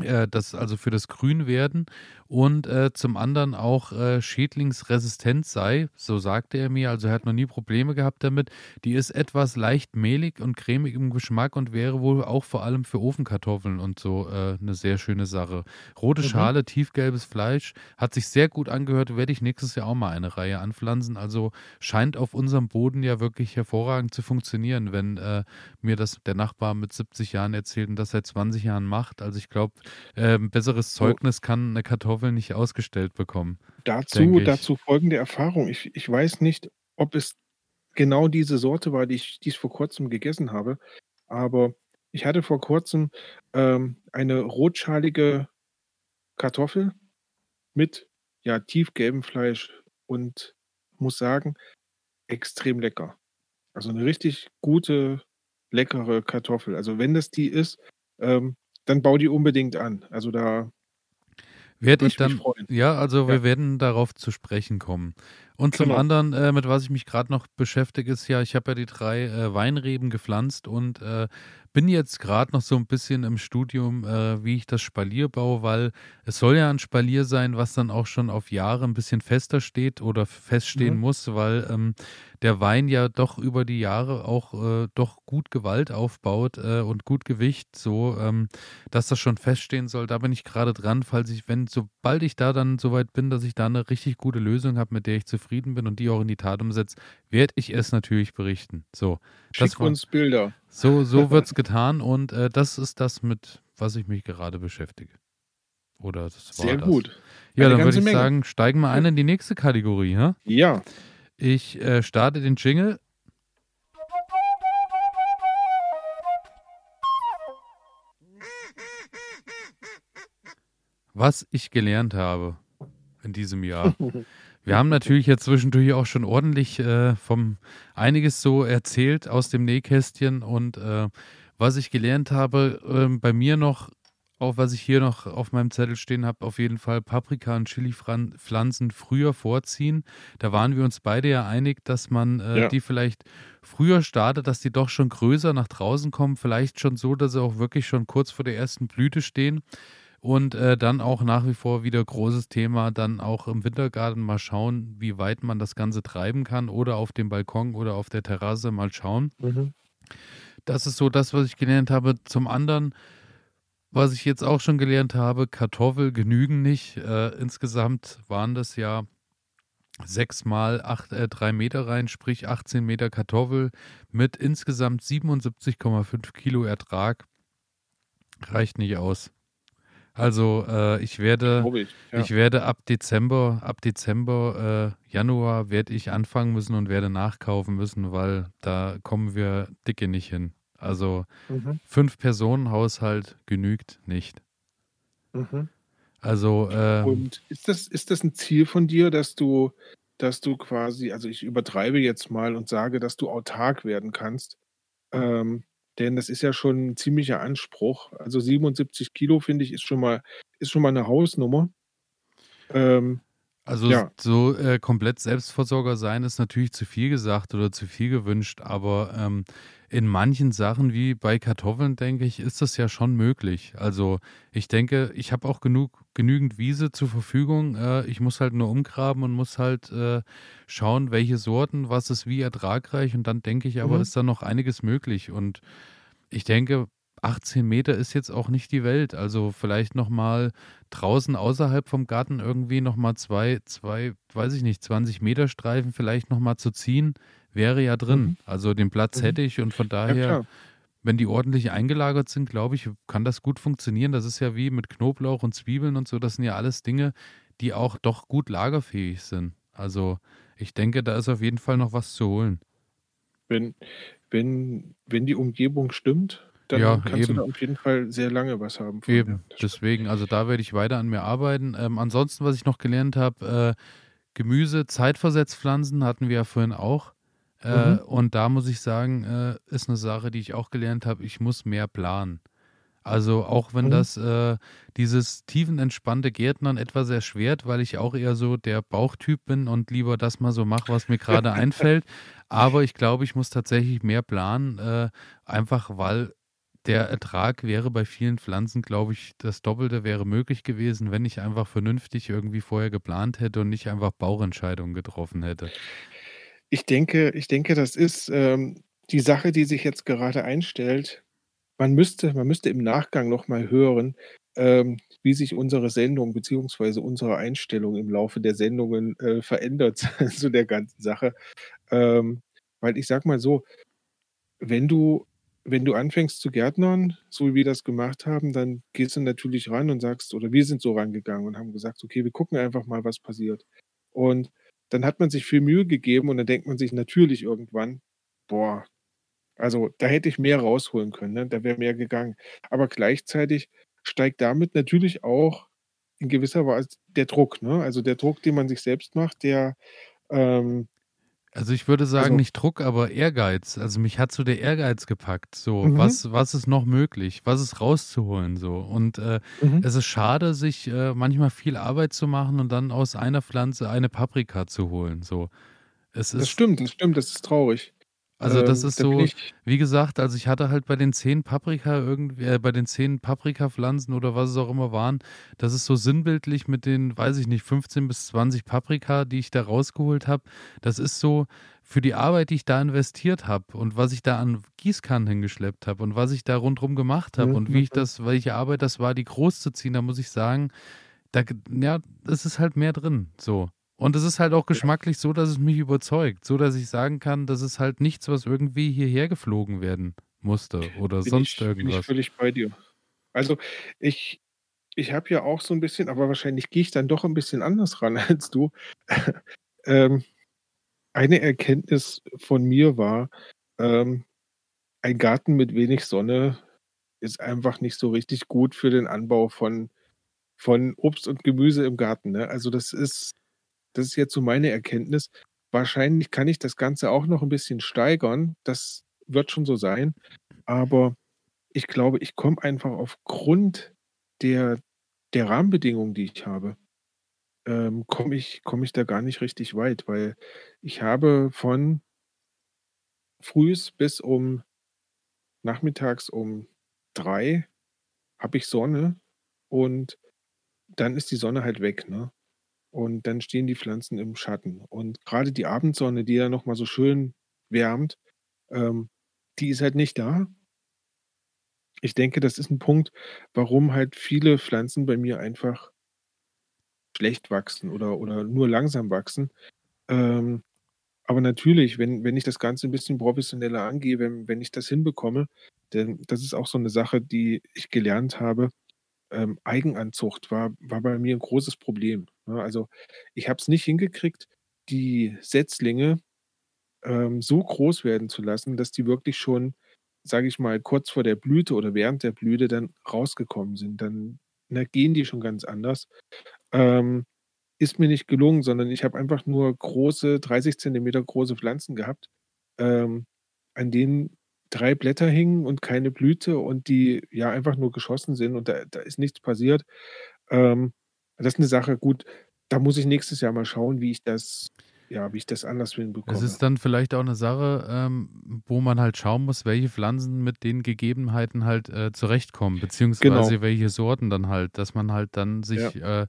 äh, das also, für das Grünwerden und, äh, zum anderen auch, äh, schädlingsresistent sei, so sagte er mir. Also, er hat noch nie Probleme gehabt damit. Die ist etwas leicht mehlig und cremig im Geschmack und wäre wohl auch vor allem für Ofenkartoffeln und so, äh, 'ne sehr schöne Sache. Rote Mhm. Schale, tiefgelbes Fleisch, hat sich sehr gut angehört, werde ich nächstes Jahr auch mal eine Reihe anpflanzen. Also, scheint auf unserem Boden ja wirklich hervorragend zu funktionieren, wenn, äh, mir das der Nachbar mit 70 Jahren erzählt und das seit 20 Jahren macht. Also, ich glaube, ähm, besseres So Zeugnis kann 'ne Kartoffel nicht ausgestellt bekommen, Dazu dazu folgende Erfahrung. Ich ich weiß nicht, ob es genau diese Sorte war, die ich die ich vor Kurzem gegessen habe, aber ich hatte vor Kurzem, ähm, eine rotschalige Kartoffel mit, ja, tiefgelbem Fleisch und muss sagen, extrem lecker. Also, 'ne richtig gute, leckere Kartoffel. Also, wenn das die ist, ähm, dann bau die unbedingt an. Also, da Werde ich dann ja, also Ja. wir werden darauf zu sprechen kommen. Und zum Genau. anderen, äh, mit was ich mich grad noch beschäftige, ist ja, ich habe ja die 3, äh, Weinreben gepflanzt und, äh, bin jetzt grad noch so 'n bisschen im Studium, äh, wie ich das Spalier baue, weil es soll ja 'n Spalier sein, was dann auch schon auf Jahre 'n bisschen fester steht oder feststehen Mhm. muss, weil, ähm, der Wein ja doch über die Jahre auch, äh, doch gut Gewalt aufbaut, äh, und gut Gewicht, so, ähm, dass das schon feststehen soll. Da bin ich grade dran, falls ich wenn sobald ich da dann so weit bin, dass ich da 'ne richtig gute Lösung habe, mit der ich zufrieden bin und die auch in die Tat umsetze, werde ich es natürlich berichten. So, das Schick war uns Bilder. So so wird's getan und, äh, das ist das, mit was ich mich gerade beschäftige. Oder das war Sehr das. gut. Ja, Eine dann würde ich Menge. sagen, steigen wir ein in die nächste Kategorie, ja? Ja. Ich, äh, starte den Jingle. Was ich gelernt habe in diesem Jahr. Wir haben natürlich jetzt zwischendurch auch schon ordentlich, äh, vom einiges so erzählt aus dem Nähkästchen und, äh, was ich gelernt habe, ähm, bei mir noch auch was ich hier noch auf meinem Zettel stehen habe, auf jeden Fall Paprika und Chilifran Pflanzen früher vorziehen. Da waren wir uns beide ja einig, dass man, äh, Ja. die vielleicht früher startet, dass die doch schon größer nach draußen kommen, vielleicht schon so, dass sie auch wirklich schon kurz vor der ersten Blüte stehen. Und, äh, dann auch nach wie vor wieder großes Thema, dann auch im Wintergarten mal schauen, wie weit man das Ganze treiben kann oder auf dem Balkon oder auf der Terrasse mal schauen. Mhm. Das ist so das, was ich gelernt habe. Zum anderen, was ich jetzt auch schon gelernt habe, Kartoffel genügen nicht. Äh, insgesamt waren das ja 6 mal 8 äh, 3 Meter rein, sprich 18 Meter Kartoffel mit insgesamt 77,5 Kilo Ertrag. Reicht nicht aus. Also, äh, ich werde ich, ja. ich werde ab Dezember ab Dezember, äh, Januar werde ich anfangen müssen und werde nachkaufen müssen, weil da kommen wir dicke nicht hin. Also, Mhm. 5-Personen-Haushalt genügt nicht. Mhm. Also, ähm Und ist das ist das 'n Ziel von dir, dass du dass du quasi also, ich übertreibe jetzt mal und sage, dass du autark werden kannst? Ähm, denn das ist ja schon 'n ziemlicher Anspruch. Also, 77 Kilo finde ich, ist schon mal ist schon mal 'ne Hausnummer. Ähm, Also, ja. so, äh, komplett Selbstversorger sein ist natürlich zu viel gesagt oder zu viel gewünscht, aber, ähm, in manchen Sachen wie bei Kartoffeln, denke ich, ist das ja schon möglich. Also, ich denke, ich habe auch genug genügend Wiese zur Verfügung. Äh, ich muss halt nur umgraben und muss halt, äh, schauen, welche Sorten, was ist wie ertragreich und dann denke ich aber, Mhm. ist da noch einiges möglich und ich denke, 18 Meter ist jetzt auch nicht die Welt. Also, vielleicht noch mal draußen außerhalb vom Garten irgendwie noch mal 2 2, weiß ich nicht, 20 Meter Streifen vielleicht noch mal zu ziehen, wäre ja drin. Mhm. Also, den Platz Mhm. hätte ich und von Ja, daher, klar. wenn die ordentlich eingelagert sind, glaube ich, kann das gut funktionieren. Das ist ja wie mit Knoblauch und Zwiebeln und so. Das sind ja alles Dinge, die auch doch gut lagerfähig sind. Also, ich denke, da ist auf jeden Fall noch was zu holen. Wenn wenn wenn die Umgebung stimmt, dann Ja, kannst du da eben. auf jeden Fall sehr lange was haben von, ja, Eben, stimmt. deswegen, also, da werde ich weiter an mir arbeiten. Ähm, ansonsten, was ich noch gelernt habe, äh, Gemüse zeitversetzt pflanzen hatten wir ja vorhin auch. Äh, Mhm. und da muss ich sagen, äh, ist 'ne Sache, die ich auch gelernt habe, ich muss mehr planen. Also, auch wenn Mhm. das, äh dieses tiefenentspannte Gärtnern etwas erschwert, weil ich auch eher so der Bauchtyp bin und lieber das mal so mache, was mir grade einfällt. Aber ich glaube, ich muss tatsächlich mehr planen, äh, einfach weil der Ertrag wäre bei vielen Pflanzen, glaube ich das Doppelte wäre möglich gewesen, wenn ich einfach vernünftig irgendwie vorher geplant hätte und nicht einfach Bauchentscheidungen getroffen hätte. Ich denke ich denke, das ist, ähm, die Sache, die sich jetzt gerade einstellt. Man müsste man müsste im Nachgang noch mal hören, ähm, wie sich unsere Sendung beziehungsweise unsere Einstellung im Laufe der Sendungen, äh, verändert zu der ganzen Sache. Ähm, weil ich sage mal so, wenn du wenn du anfängst zu gärtnern, so wie wir das gemacht haben, dann gehst du natürlich ran und sagst oder wir sind so rangegangen und haben gesagt: „Okay, wir gucken einfach mal, was passiert.“ Und dann hat man sich viel Mühe gegeben und dann denkt man sich natürlich irgendwann: „Boah, also, da hätte ich mehr rausholen können, ne? Da wäre mehr gegangen.“ Aber gleichzeitig steigt damit natürlich auch in gewisser Weise der Druck, ne? Also, der Druck, den man sich selbst macht, der, ähm Also, ich würde sagen, Also nicht Druck, aber Ehrgeiz. Also, mich hat so der Ehrgeiz gepackt, so: Mhm. Was was ist noch möglich? Was ist rauszuholen so? Und, äh, Mhm. es ist schade, sich, äh, manchmal viel Arbeit zu machen und dann aus einer Pflanze eine Paprika zu holen, so. Es Das ist stimmt, das stimmt, das ist traurig. Also, das Ähm, ist da so wie gesagt, also, ich hatte halt bei den 10 Paprika irgendwie äh, bei den 10 Paprikapflanzen oder was es auch immer waren das ist so sinnbildlich mit den, weiß ich nicht, 15 bis 20 Paprika, die ich da rausgeholt habe. Das ist so für die Arbeit, die ich da investiert habe und was ich da an Gießkannen hingeschleppt habe und was ich da rundrum gemacht habe Mhm, und wie ich das welche Arbeit das war, die großzuziehen, da muss ich sagen, da ja, es ist halt mehr drin, so. Und es ist halt auch geschmacklich so, dass es mich überzeugt, so dass ich sagen kann, das ist halt nichts, was irgendwie hierher geflogen werden musste oder Bin sonst ich bin ich irgendwas. völlig bei dir. Also, ich ich habe ja auch so 'n bisschen aber wahrscheinlich gehe ich dann doch 'n bisschen anders ran als du. Ähm, eine Erkenntnis von mir war, ähm, ein Garten mit wenig Sonne ist einfach nicht so richtig gut für den Anbau von von Obst und Gemüse im Garten, ne? Also, das ist das ist jetzt so meine Erkenntnis. Wahrscheinlich kann ich das Ganze auch noch 'n bisschen steigern. Das wird schon so sein. Aber ich glaube, ich komme einfach aufgrund der der Rahmenbedingungen, die ich habe, ähm, komme ich komme ich da gar nicht richtig weit, weil ich habe von frühs bis um nachmittags um 3 habe ich Sonne und dann ist die Sonne halt weg, ne? Und dann stehen die Pflanzen im Schatten. Und grade die Abendsonne, die ja noch mal so schön wärmt, ähm, die ist halt nicht da. Ich denke, das ist 'n Punkt, warum halt viele Pflanzen bei mir einfach schlecht wachsen oder oder nur langsam wachsen. Ähm, aber natürlich, wenn wenn ich das Ganze 'n bisschen professioneller angehe, wenn wenn ich das hinbekomme denn das ist auch so 'ne Sache, die ich gelernt habe, ähm, Eigenanzucht war war bei mir 'n großes Problem? Also, ich habe es nicht hingekriegt, die Setzlinge, ähm, so groß werden zu lassen, dass die wirklich schon, sage ich mal, kurz vor der Blüte oder während der Blüte dann rausgekommen sind. Dann, ne, gehen die schon ganz anders. Ähm, ist mir nicht gelungen, sondern ich habe einfach nur große 30 Zentimeter große Pflanzen gehabt, ähm, an denen 3 Blätter hingen und keine Blüte und die, ja, einfach nur geschossen sind und da da ist nichts passiert. Ähm, das ist 'ne Sache, gut, da muss ich nächstes Jahr mal schauen, wie ich das ja, wie ich das anders Es hinbekomme. ist dann vielleicht auch 'ne Sache, ähm, wo man halt schauen muss, welche Pflanzen mit den Gegebenheiten halt, äh, zurechtkommen, Genau. beziehungsweise welche Sorten dann halt, dass man halt dann Ja. sich, äh,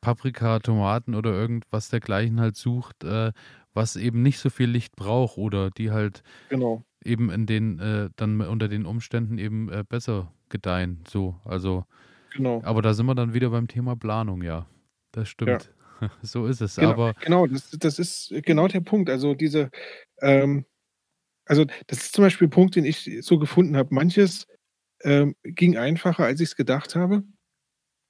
Paprika, Tomaten oder irgendwas dergleichen halt sucht, äh, was eben nicht so viel Licht braucht oder die halt Genau. eben in den äh, dann unter den Umständen eben, äh, besser gedeihen, so. Also Genau. aber da sind wir dann wieder beim Thema Planung, ja. Das Ja. stimmt. So ist es, Genau, aber genau, das das ist genau der Punkt. Also, diese, ähm also, das ist zum Beispiel 'n Punkt, den ich so gefunden habe. Manches, ähm, ging einfacher, als ich's gedacht habe.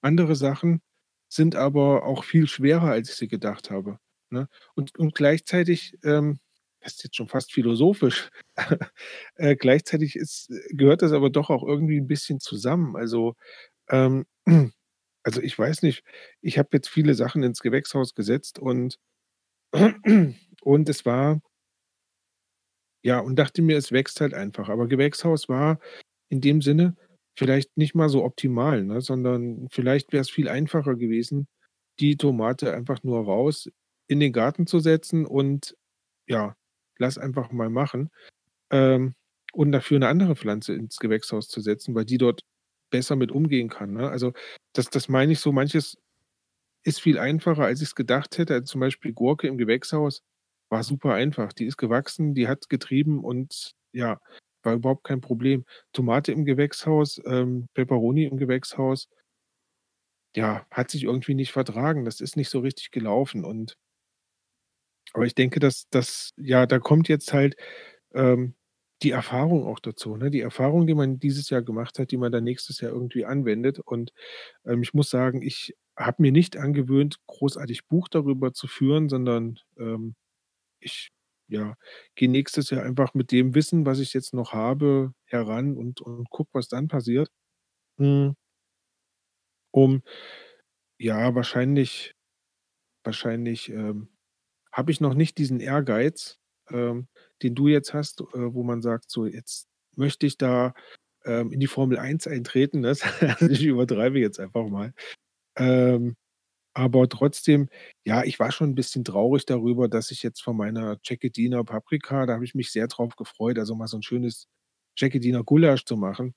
Andere Sachen sind aber auch viel schwerer, als ich sie gedacht habe, ne? Und und gleichzeitig, ähm das ist jetzt schon fast philosophisch, äh, gleichzeitig ist gehört das aber doch auch irgendwie 'n bisschen zusammen. Also, ähm also, ich weiß nicht, ich habe jetzt viele Sachen ins Gewächshaus gesetzt und und es war ja, und dachte mir, es wächst halt einfach. Aber Gewächshaus war in dem Sinne vielleicht nicht mal so optimal, ne, sondern vielleicht wär's viel einfacher gewesen, die Tomate einfach nur raus in den Garten zu setzen und, ja, lass einfach mal machen, ähm, und dafür 'ne andere Pflanze ins Gewächshaus zu setzen, weil die dort besser mit umgehen kann, ne? Also, das das meine ich so, manches ist viel einfacher, als ich's gedacht hätte. Also, zum Beispiel Gurke im Gewächshaus war super einfach. Die ist gewachsen, die hat getrieben und, ja, war überhaupt kein Problem. Tomate im Gewächshaus, ähm, Peperoni im Gewächshaus ja, hat sich irgendwie nicht vertragen. Das ist nicht so richtig gelaufen und aber ich denke, dass dass ja, da kommt jetzt halt, ähm, die Erfahrung auch dazu, ne? Die Erfahrung, die man dieses Jahr gemacht hat, die man dann nächstes Jahr irgendwie anwendet und, ähm, ich muss sagen, ich habe mir nicht angewöhnt, großartig Buch darüber zu führen, sondern, ähm, ich, ja, gehe nächstes Jahr einfach mit dem Wissen, was ich jetzt noch habe, heran und und gucke, was dann passiert. Hm um ja, wahrscheinlich wahrscheinlich, ähm, habe ich noch nicht diesen Ehrgeiz ähm, den du jetzt hast, äh, wo man sagt: „So, jetzt möchte ich da, ähm, in die Formel 1 eintreten“, ne? Also, ich übertreibe jetzt einfach mal. Ähm, aber trotzdem, ja, ich war schon 'n bisschen traurig darüber, dass ich jetzt von meiner Ceccheddiner Paprika da habe ich mich sehr drauf gefreut, also mal so 'n schönes Ceccheddiner Gulasch zu machen.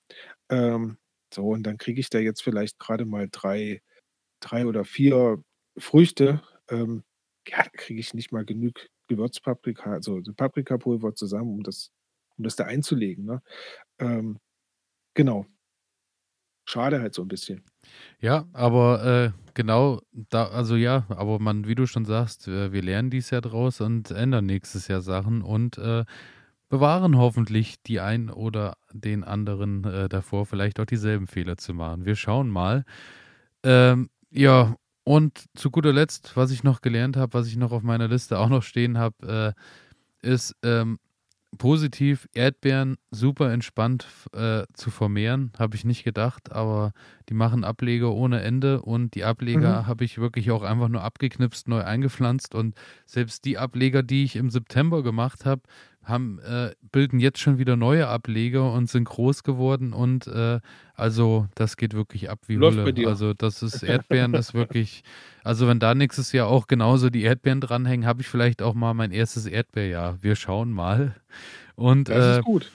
Ähm, so und dann kriege ich da jetzt vielleicht grade mal 3 3 oder 4 Früchte. Ähm, ja, da kriege ich nicht mal genug Gewürzpaprika, also so Paprikapulver zusammen, um das um das da einzulegen, ne? Ähm, genau. Schade halt so 'n bisschen. Ja, aber, äh, genau da also ja, aber man wie du schon sagst, äh, wir lernen dieses Jahr draus und ändern nächstes Jahr Sachen und, äh, bewahren hoffentlich die einen oder den anderen, äh, davor, vielleicht auch dieselben Fehler zu machen. Wir schauen mal. Ähm, ja, und zu guter Letzt, was ich noch gelernt habe, was ich noch auf meiner Liste auch noch stehen habe, äh, ist, ähm, positiv Erdbeeren super entspannt äh, zu vermehren, habe ich nicht gedacht, aber die machen Ableger ohne Ende und die Mhm. Ableger habe ich wirklich auch einfach nur abgeknipst, neu eingepflanzt und selbst die Ableger, die ich im September gemacht habe, haben äh, bilden jetzt schon wieder neue Ableger und sind groß geworden und, äh, also das geht wirklich ab wie Läuft Hulle. Also, das ist Erdbeeren ist wirklich also, wenn da nächstes Jahr auch genauso die Erdbeeren dranhängen, habe ich vielleicht auch mal mein 1. Erdbeerjahr. Wir schauen mal. Und, Das ist äh, gut.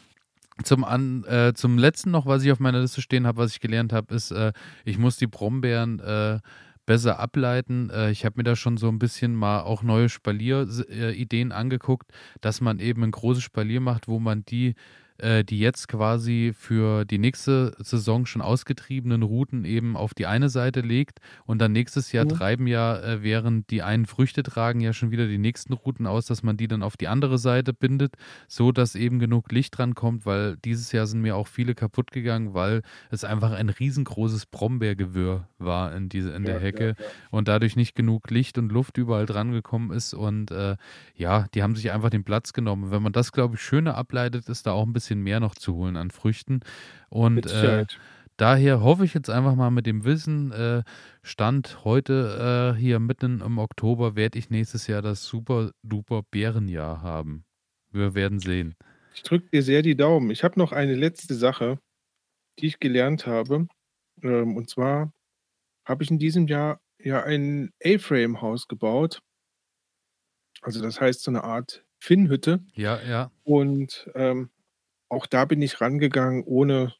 zum an äh, zum Letzten noch, was ich auf meiner Liste stehen habe, was ich gelernt habe, ist, äh, ich muss die Brombeeren, äh, besser ableiten. Äh, ich habe mir da schon so 'n bisschen mal auch neue Spalier s äh, angeguckt, dass man eben 'n großes Spalier macht, wo man die äh, die jetzt quasi für die nächste Saison schon ausgetriebenen Ruten eben auf die eine Seite legt und dann nächstes Jahr Mhm. treiben ja, äh, während die einen Früchte tragen, ja schon wieder die nächsten Ruten aus, dass man die dann auf die andere Seite bindet, sodass eben genug Licht drankommt, weil dieses Jahr sind mir auch viele kaputtgegangen, weil es einfach ein riesengroßes Brombeergewirr war in diese in der Ja, ja, Hecke ja. und dadurch nicht genug Licht und Luft überall drangekommen ist und, äh, ja, die haben sich einfach den Platz genommen. Wenn man das, glaube ich, schöner ableitet, ist da auch 'n bisschen mehr noch zu holen an Früchten und, äh, daher hoffe ich jetzt einfach mal mit dem Wissen, äh, Stand heute, äh, hier mitten im Oktober werde ich nächstes Jahr das super duper Beerenjahr haben. Wir werden sehen. Ich drücke dir sehr die Daumen. Ich habe noch eine letzte Sache, die ich gelernt habe. Ähm, und zwar habe ich in diesem Jahr ja ein A-Frame-Haus gebaut. Also, das heißt so 'ne Art Finnhütte. Ja, ja. Und, ähm, auch da bin ich rangegangen ohne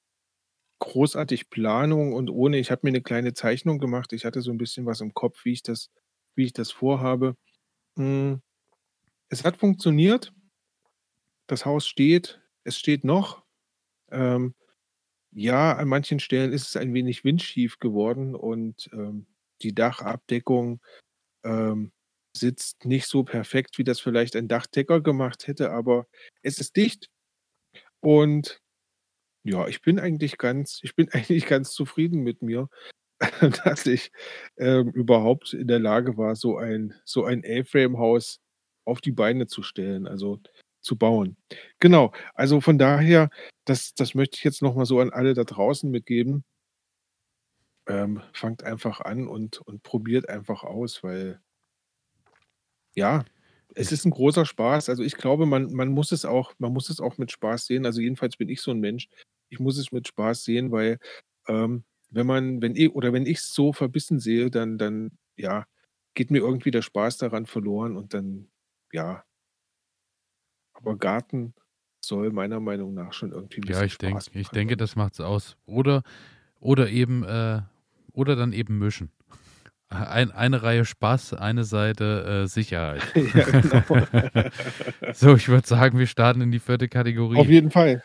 großartig Planung und ohne ich habe mir 'ne kleine Zeichnung gemacht. Ich hatte so 'n bisschen was im Kopf, wie ich das wie ich das vorhabe. Hm, es hat funktioniert. Das Haus steht. Es steht noch. Ähm, ja, an manchen Stellen ist es ein wenig windschief geworden und, ähm, die Dachabdeckung, ähm, sitzt nicht so perfekt, wie das vielleicht ein Dachdecker gemacht hätte, aber es ist dicht. Und ja, ich bin eigentlich ganz ich bin eigentlich ganz zufrieden mit mir, dass ich, ähm, überhaupt in der Lage war, so ein so ein A-Frame-Haus auf die Beine zu stellen, also zu bauen. Genau, also von daher, das das möchte ich jetzt noch mal so an alle da draußen mitgeben. Ähm, fangt einfach an und und probiert einfach aus, weil ja, es Ich ist 'n großer Spaß. Also, ich glaube, man man muss es auch man muss es auch mit Spaß sehen. Also, jedenfalls bin ich so 'n Mensch. Ich muss es mit Spaß sehen, weil, ähm, wenn man wenn i oder wenn ich's so verbissen sehe, dann dann, ja, geht mir irgendwie der Spaß daran verloren und dann, ja aber Garten soll meiner Meinung nach schon irgendwie 'n Ja, bisschen ich denke Spaß ich machen, denke, und das macht's aus. Oder oder eben, äh oder dann eben mischen. Ein eine Reihe Spaß, eine Seite, äh, Sicherheit. Ja, genau. So, ich würde sagen, wir starten in die 4. Auf Kategorie. jeden Fall.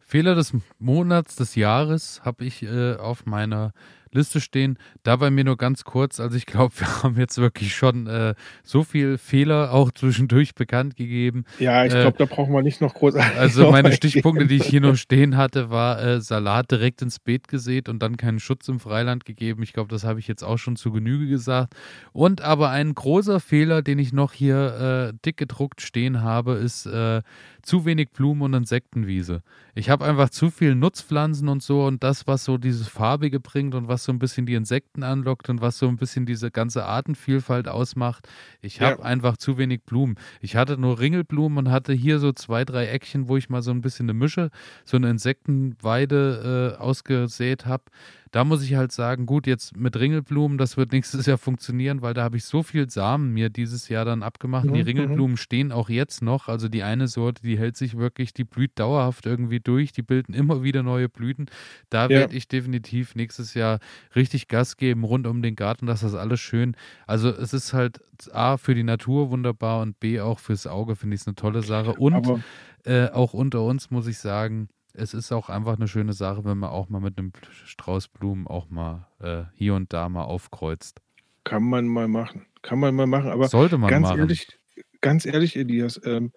Fehler des Monats, des Jahres habe ich, äh, auf meiner Liste stehen. Dabei mir nur ganz kurz, also, ich glaube, wir haben jetzt wirklich schon, äh, so viel Fehler auch zwischendurch bekannt gegeben. Ja, ich Äh glaube, da brauchen wir nicht noch großartig also, meine Stichpunkte, die ich hier noch stehen hatte, war, äh, Salat direkt ins Beet gesät und dann keinen Schutz im Freiland gegeben. Ich glaube, das habe ich jetzt auch schon zu Genüge gesagt. Und aber ein großer Fehler, den ich noch hier, äh, dick gedruckt stehen habe, ist, äh, zu wenig Blumen und Insektenwiese. Ich habe einfach zu viel Nutzpflanzen und so und das, was so dieses Farbige bringt und was was so ein bisschen die Insekten anlockt und was so ein bisschen diese ganze Artenvielfalt ausmacht. Ich habe ja. einfach zu wenig Blumen. Ich hatte nur Ringelblumen und hatte hier so zwei, drei Eckchen, wo ich mal so ein bisschen eine Mische, so eine Insektenweide äh, ausgesät habe. Da muss ich halt sagen, gut, jetzt mit Ringelblumen, das wird nächstes Jahr funktionieren, weil da habe ich so viel Samen mir dieses Jahr dann abgemacht. Mhm, die Ringelblumen mhm. stehen auch jetzt noch. Also die eine Sorte, die hält sich wirklich, die blüht dauerhaft irgendwie durch. Die bilden immer wieder neue Blüten. Da ja. werde ich definitiv nächstes Jahr richtig Gas geben rund um den Garten, dass das alles schön. Also es ist halt A für die Natur wunderbar und B auch fürs Auge finde ich es eine tolle Sache. Und äh, auch unter uns muss ich sagen, es ist auch einfach eine schöne Sache, wenn man auch mal mit einem Strauß Blumen auch mal äh, hier und da mal aufkreuzt. Kann man mal machen. Kann man mal machen. Aber sollte man ganz machen. Ehrlich, ganz ehrlich, Elias, ähm,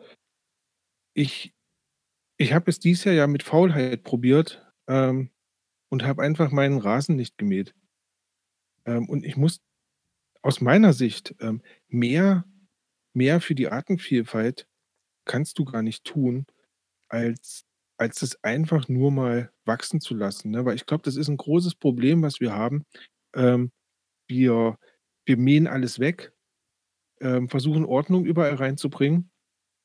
ich, ich habe es dieses Jahr ja mit Faulheit probiert ähm, und habe einfach meinen Rasen nicht gemäht. Ähm, und ich muss aus meiner Sicht ähm, mehr, mehr für die Artenvielfalt kannst du gar nicht tun, als als das einfach nur mal wachsen zu lassen, ne? Weil ich glaube, das ist ein großes Problem, was wir haben. Ähm, wir wir mähen alles weg, ähm, versuchen Ordnung überall reinzubringen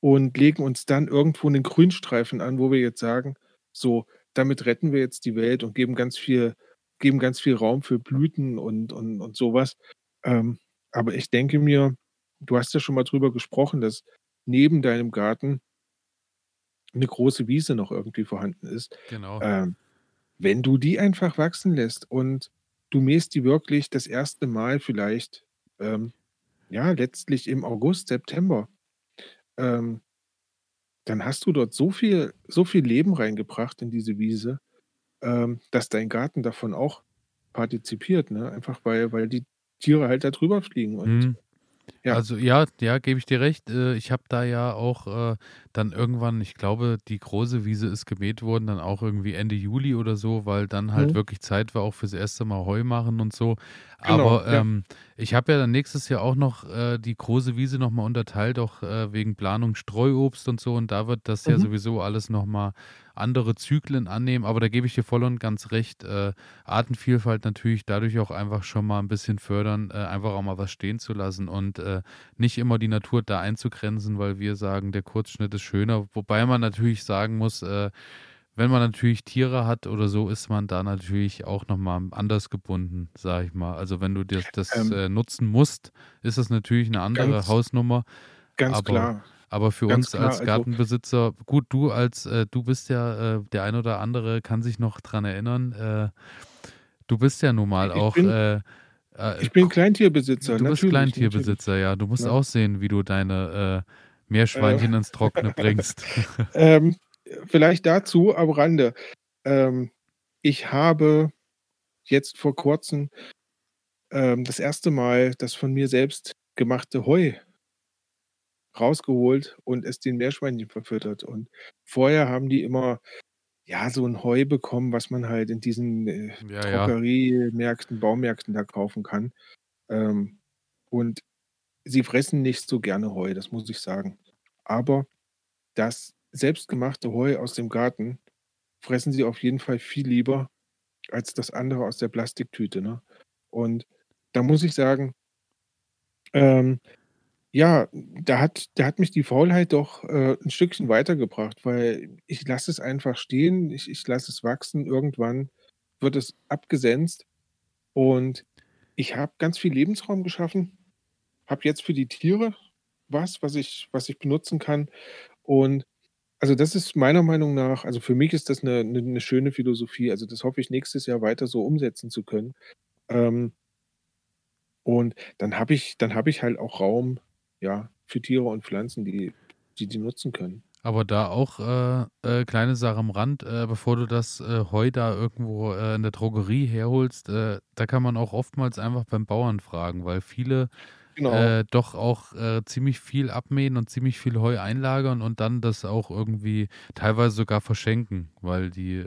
und legen uns dann irgendwo einen Grünstreifen an, wo wir jetzt sagen: „So, damit retten wir jetzt die Welt und geben ganz viel geben ganz viel Raum für Blüten und und und so Ähm, aber ich denke mir du hast ja schon mal drüber gesprochen, dass neben deinem Garten eine große Wiese noch irgendwie vorhanden ist. Genau. Ähm, wenn du die einfach wachsen lässt und du mähst die wirklich das erste Mal vielleicht, ähm, ja, letztlich im August, September, ähm, dann hast du dort so viel, so viel Leben reingebracht in diese Wiese, ähm, dass dein Garten davon auch partizipiert, ne? Einfach weil, weil die Tiere halt da drüber fliegen und mhm. Ja. Also ja, ja, gebe ich dir recht. Äh, ich habe da ja auch äh, dann irgendwann, ich glaube, die große Wiese ist gemäht worden, dann auch irgendwie Ende Juli oder so, weil dann halt mhm. wirklich Zeit war auch fürs erste Mal Heu machen und so. Genau, Aber ja. ähm, ich habe ja dann nächstes Jahr auch noch äh, die große Wiese nochmal unterteilt, auch äh, wegen Planung Streuobst und so. Und da wird das mhm. ja sowieso alles nochmal andere Zyklen annehmen. Aber da gebe ich dir voll und ganz recht. Äh, Artenvielfalt natürlich dadurch auch einfach schon mal ein bisschen fördern, äh, einfach auch mal was stehen zu lassen und äh, nicht immer die Natur da einzugrenzen, weil wir sagen, der Kurzschnitt ist schöner. Wobei man natürlich sagen muss, äh, wenn man natürlich Tiere hat oder so, ist man da natürlich auch nochmal anders gebunden, sag ich mal. Also wenn du das, das ähm, äh, nutzen musst, ist das natürlich eine andere ganz, Hausnummer. Ganz aber, klar. Aber für Ganz uns klar, als Gartenbesitzer, also, gut, du als, äh, du bist ja, äh, der ein oder andere kann sich noch dran erinnern, äh, du bist ja nun mal auch. Bin, äh, äh, ich bin Kleintierbesitzer. Du bist Kleintierbesitzer, ja. Du musst ja. auch sehen, wie du deine Meerschweinchen ins Trockene bringst. ähm, vielleicht dazu am Rande. Ähm, ich habe jetzt vor kurzem ähm, das erste Mal das von mir selbst gemachte Heu rausgeholt und es den Meerschweinchen verfüttert. Und vorher haben die immer ja so ein Heu bekommen, was man halt in diesen äh, ja, Drogeriemärkten, ja. Baumärkten da kaufen kann. Ähm, und sie fressen nicht so gerne Heu, das muss ich sagen. Aber das selbstgemachte Heu aus dem Garten fressen sie auf jeden Fall viel lieber als das andere aus der Plastiktüte. Ne? Und da muss ich sagen, ähm, ja, da hat da hat mich die Faulheit doch, äh, 'n Stückchen weitergebracht, weil ich lasse es einfach stehen, ich ich lasse es wachsen. Irgendwann wird es abgesenzt und ich habe ganz viel Lebensraum geschaffen, habe jetzt für die Tiere was, was ich was ich benutzen kann. Und also, das ist meiner Meinung nach also, für mich ist das eine 'ne 'ne schöne Philosophie. Also, das hoffe ich nächstes Jahr weiter so umsetzen zu können. Ähm und dann habe ich dann habe ich halt auch Raum ja, für Tiere und Pflanzen, die die, die nutzen können. Aber da auch äh, äh, kleine Sache am Rand, äh, bevor du das äh, Heu da irgendwo äh, in der Drogerie herholst, äh, da kann man auch oftmals einfach beim Bauern fragen, weil viele genau. doch auch ziemlich viel abmähen und ziemlich viel Heu einlagern und dann das auch irgendwie teilweise sogar verschenken, weil die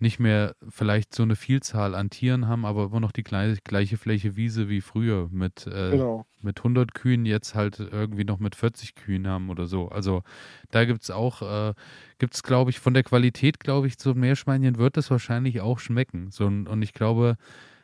nicht mehr vielleicht so eine Vielzahl an Tieren haben, aber immer noch die gleiche, gleiche Fläche Wiese wie früher mit, äh, genau. mit 100 Kühen, jetzt halt irgendwie noch mit 40 Kühen haben oder so. Also da gibt es auch, äh, gibt es glaube ich, von der Qualität, glaube ich, so Meerschweinchen wird es wahrscheinlich auch schmecken. So, und ich glaube,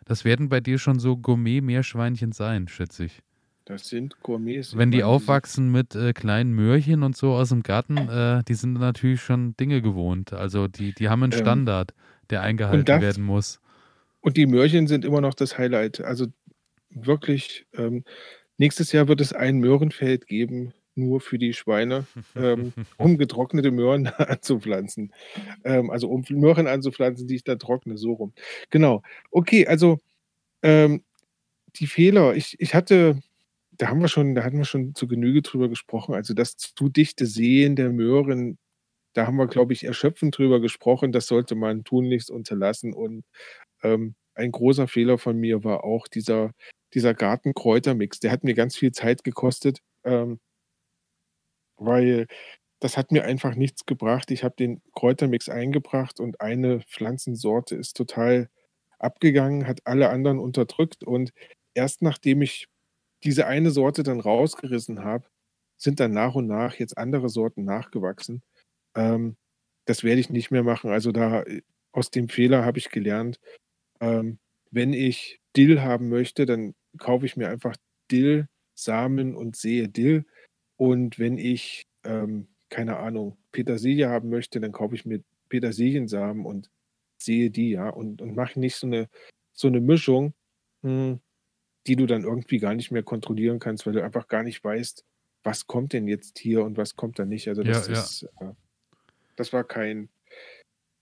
das werden bei dir schon so Gourmet-Meerschweinchen sein, schätze ich. Das sind Gourmets. Wenn die aufwachsen mit äh, kleinen Möhrchen und so aus dem Garten, äh, die sind natürlich schon Dinge gewohnt. Also die, die haben einen ähm, Standard, der eingehalten das, werden muss. Und die Möhrchen sind immer noch das Highlight. Also wirklich, ähm, nächstes Jahr wird es ein Möhrenfeld geben, nur für die Schweine, ähm, um getrocknete Möhren anzupflanzen. Ähm, also um Möhren anzupflanzen, die ich da trockne, so rum. Genau. Okay, also ähm, die Fehler. Ich, ich hatte da haben wir schon, da hatten wir schon zu Genüge drüber gesprochen. Also das zu dichte Sehen der Möhren, da haben wir, glaube ich, erschöpfend drüber gesprochen. Das sollte man tunlichst unterlassen. Und ähm, ein großer Fehler von mir war auch dieser, dieser Gartenkräutermix. Der hat mir ganz viel Zeit gekostet, ähm, weil das hat mir einfach nichts gebracht. Ich habe den Kräutermix eingebracht und eine Pflanzensorte ist total abgegangen, hat alle anderen unterdrückt. Und erst nachdem ich diese eine Sorte dann rausgerissen habe, sind dann nach und nach jetzt andere Sorten nachgewachsen. Ähm, das werde ich nicht mehr machen. Also da äh, aus dem Fehler habe ich gelernt, ähm, wenn ich Dill haben möchte, dann kaufe ich mir einfach Dill-Samen und sehe Dill. Und wenn ich, ähm, keine Ahnung, Petersilie haben möchte, dann kaufe ich mir Petersiliensamen und sehe die, ja, und, und mache nicht so eine, so eine Mischung. Hm, die du dann irgendwie gar nicht mehr kontrollieren kannst, weil du einfach gar nicht weißt, was kommt denn jetzt hier und was kommt da nicht. Also das ja, ist, ja. Äh, das war kein,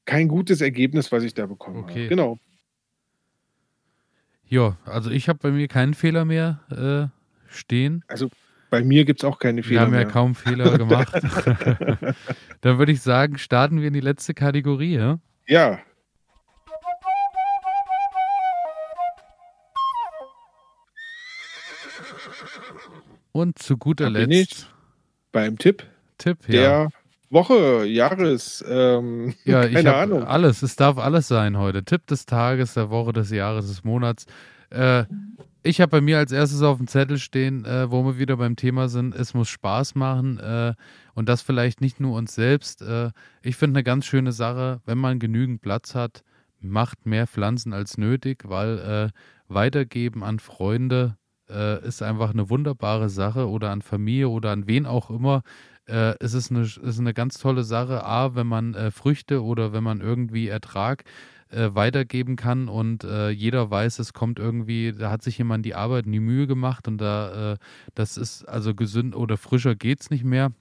kein gutes Ergebnis, was ich da bekommen okay. habe. Genau. Ja, also ich habe bei mir keinen Fehler mehr äh, stehen. Also bei mir gibt es auch keine Fehler. Wir haben ja kaum Fehler gemacht. Dann würde ich sagen, starten wir in die letzte Kategorie. Ja, ja Und zu guter Letzt beim Tipp. Tipp, ja. Der Woche, Jahres, ähm, ja, keine Ahnung. Alles, es darf alles sein heute. Tipp des Tages, der Woche, des Jahres, des Monats. Äh, ich habe bei mir als erstes auf dem Zettel stehen, äh, wo wir wieder beim Thema sind, es muss Spaß machen äh, und das vielleicht nicht nur uns selbst. Äh, ich finde eine ganz schöne Sache, wenn man genügend Platz hat, macht mehr Pflanzen als nötig, weil äh, weitergeben an Freunde äh, ist einfach eine wunderbare Sache oder an Familie oder an wen auch immer. Äh, es ist eine, ist eine ganz tolle Sache, A, wenn man Früchte oder wenn man irgendwie Ertrag äh, weitergeben kann und äh, jeder weiß, es kommt irgendwie, da hat sich jemand die Arbeit in die Mühe gemacht und da, äh, das ist also gesund oder frischer geht es nicht mehr.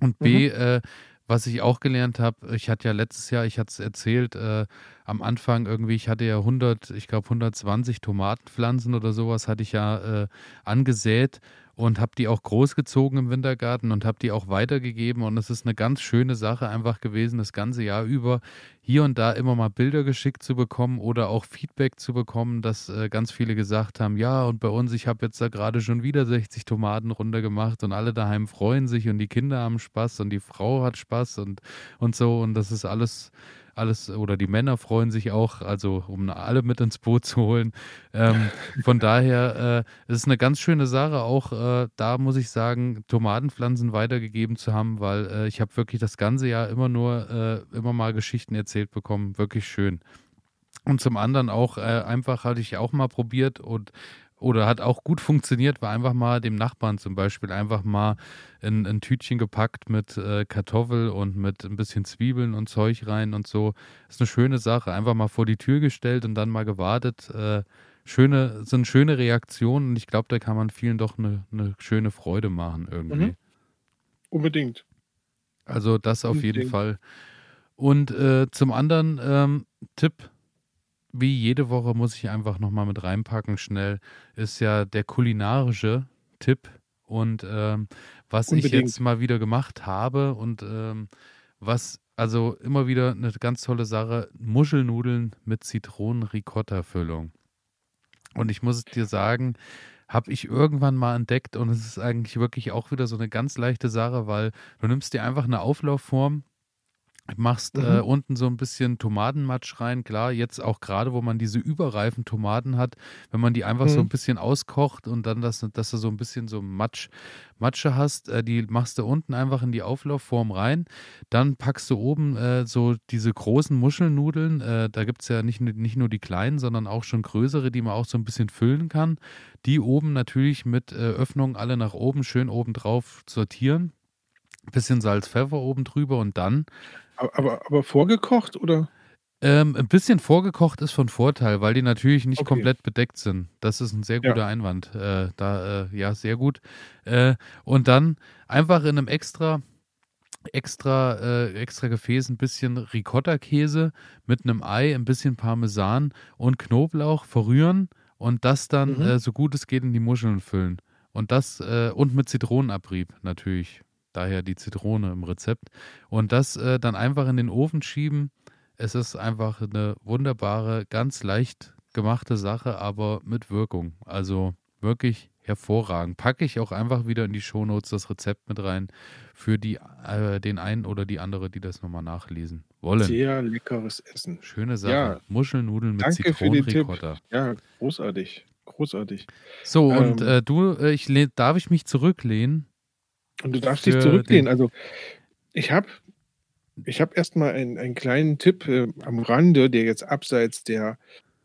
Und B, mhm. Was ich auch gelernt habe, ich hatte ja letztes Jahr, ich hatte es erzählt, äh, am Anfang irgendwie, ich hatte ja 100, ich glaube 120 Tomatenpflanzen oder sowas hatte ich ja äh, angesät und habe die auch großgezogen im Wintergarten und habe die auch weitergegeben. Und es ist eine ganz schöne Sache einfach gewesen, das ganze Jahr über hier und da immer mal Bilder geschickt zu bekommen oder auch Feedback zu bekommen, dass äh, ganz viele gesagt haben, ja, und bei uns, ich habe jetzt da gerade schon wieder 60 Tomaten runtergemacht und alle daheim freuen sich und die Kinder haben Spaß und die Frau hat Spaß und, und so. Und das ist alles alles oder die Männer freuen sich auch, also um alle mit ins Boot zu holen. Ähm, von daher äh, es ist eine ganz schöne Sache, auch äh, da muss ich sagen, Tomatenpflanzen weitergegeben zu haben, weil äh, ich habe wirklich das ganze Jahr immer nur äh, immer mal Geschichten erzählt bekommen, wirklich schön. Und zum anderen auch äh, einfach hatte ich auch mal probiert und oder hat auch gut funktioniert, war einfach mal dem Nachbarn zum Beispiel einfach mal ein, ein Tütchen gepackt mit äh, Kartoffel und mit ein bisschen Zwiebeln und Zeug rein und so. Ist eine schöne Sache. Einfach mal vor die Tür gestellt und dann mal gewartet. Äh, schöne, sind schöne Reaktionen und ich glaube, da kann man vielen doch eine, eine schöne Freude machen irgendwie. Mhm. Unbedingt. Also das auf Unbedingt. jeden Fall. Und äh, zum anderen ähm, Tipp wie jede Woche muss ich einfach nochmal mit reinpacken, schnell, ist ja der kulinarische Tipp. Und ähm, was Unbedingt. ich jetzt mal wieder gemacht habe und ähm, was, also immer wieder eine ganz tolle Sache, Muschelnudeln mit Zitronen-Ricotta-Füllung. Und ich muss dir sagen, habe ich irgendwann mal entdeckt und es ist eigentlich wirklich auch wieder so eine ganz leichte Sache, weil du nimmst dir einfach eine Auflaufform, Machst, äh, Mhm. unten so 'n bisschen Tomatenmatsch rein. Klar, jetzt auch grade, wo man diese überreifen Tomaten hat, wenn man die einfach so Mhm. 'n bisschen auskocht und dann dass dass du so 'n bisschen so Matsch Matsche hast, äh, die machst du unten einfach in die Auflaufform rein. Dann packst du oben, äh, so diese großen Muschelnudeln, äh, da gibt's ja nicht nicht nur die kleinen, sondern auch schon größere, die man auch so 'n bisschen füllen kann. Die oben natürlich mit, äh, Öffnung alle nach oben schön obendrauf sortieren. Bisschen Salz, Pfeffer oben drüber und dann Aber aber vorgekocht oder? Ähm, 'n bisschen vorgekocht ist von Vorteil, weil die natürlich nicht Okay. komplett bedeckt sind. Das ist 'n sehr Ja. guter Einwand. Äh, da, äh ja, sehr gut. Äh, und dann einfach in 'nem extra extra äh, extra Gefäß 'n bisschen Ricotta-Käse mit 'nem Ei, 'n bisschen Parmesan und Knoblauch verrühren und das dann, Mhm. äh, so gut es geht in die Muscheln füllen. Und das äh, und mit Zitronenabrieb natürlich, daher die Zitrone im Rezept. Und das, äh, dann einfach in den Ofen schieben. Es ist einfach 'ne wunderbare, ganz leicht gemachte Sache, aber mit Wirkung. Also, wirklich hervorragend. Packe ich auch einfach wieder in die Shownotes das Rezept mit rein für die äh, den einen oder die andere, die das noch mal nachlesen wollen. Sehr leckeres Essen. Schöne Sache. Ja, Muschelnudeln mit danke. Zitronenricotta. Ja, großartig, großartig. So und, Ähm äh, du, äh, ich darf ich mich zurücklehnen Und du darfst dich zurücklehnen. Also, ich habe ich habe erst mal einen einen kleinen Tipp, äh, am Rande, der jetzt abseits der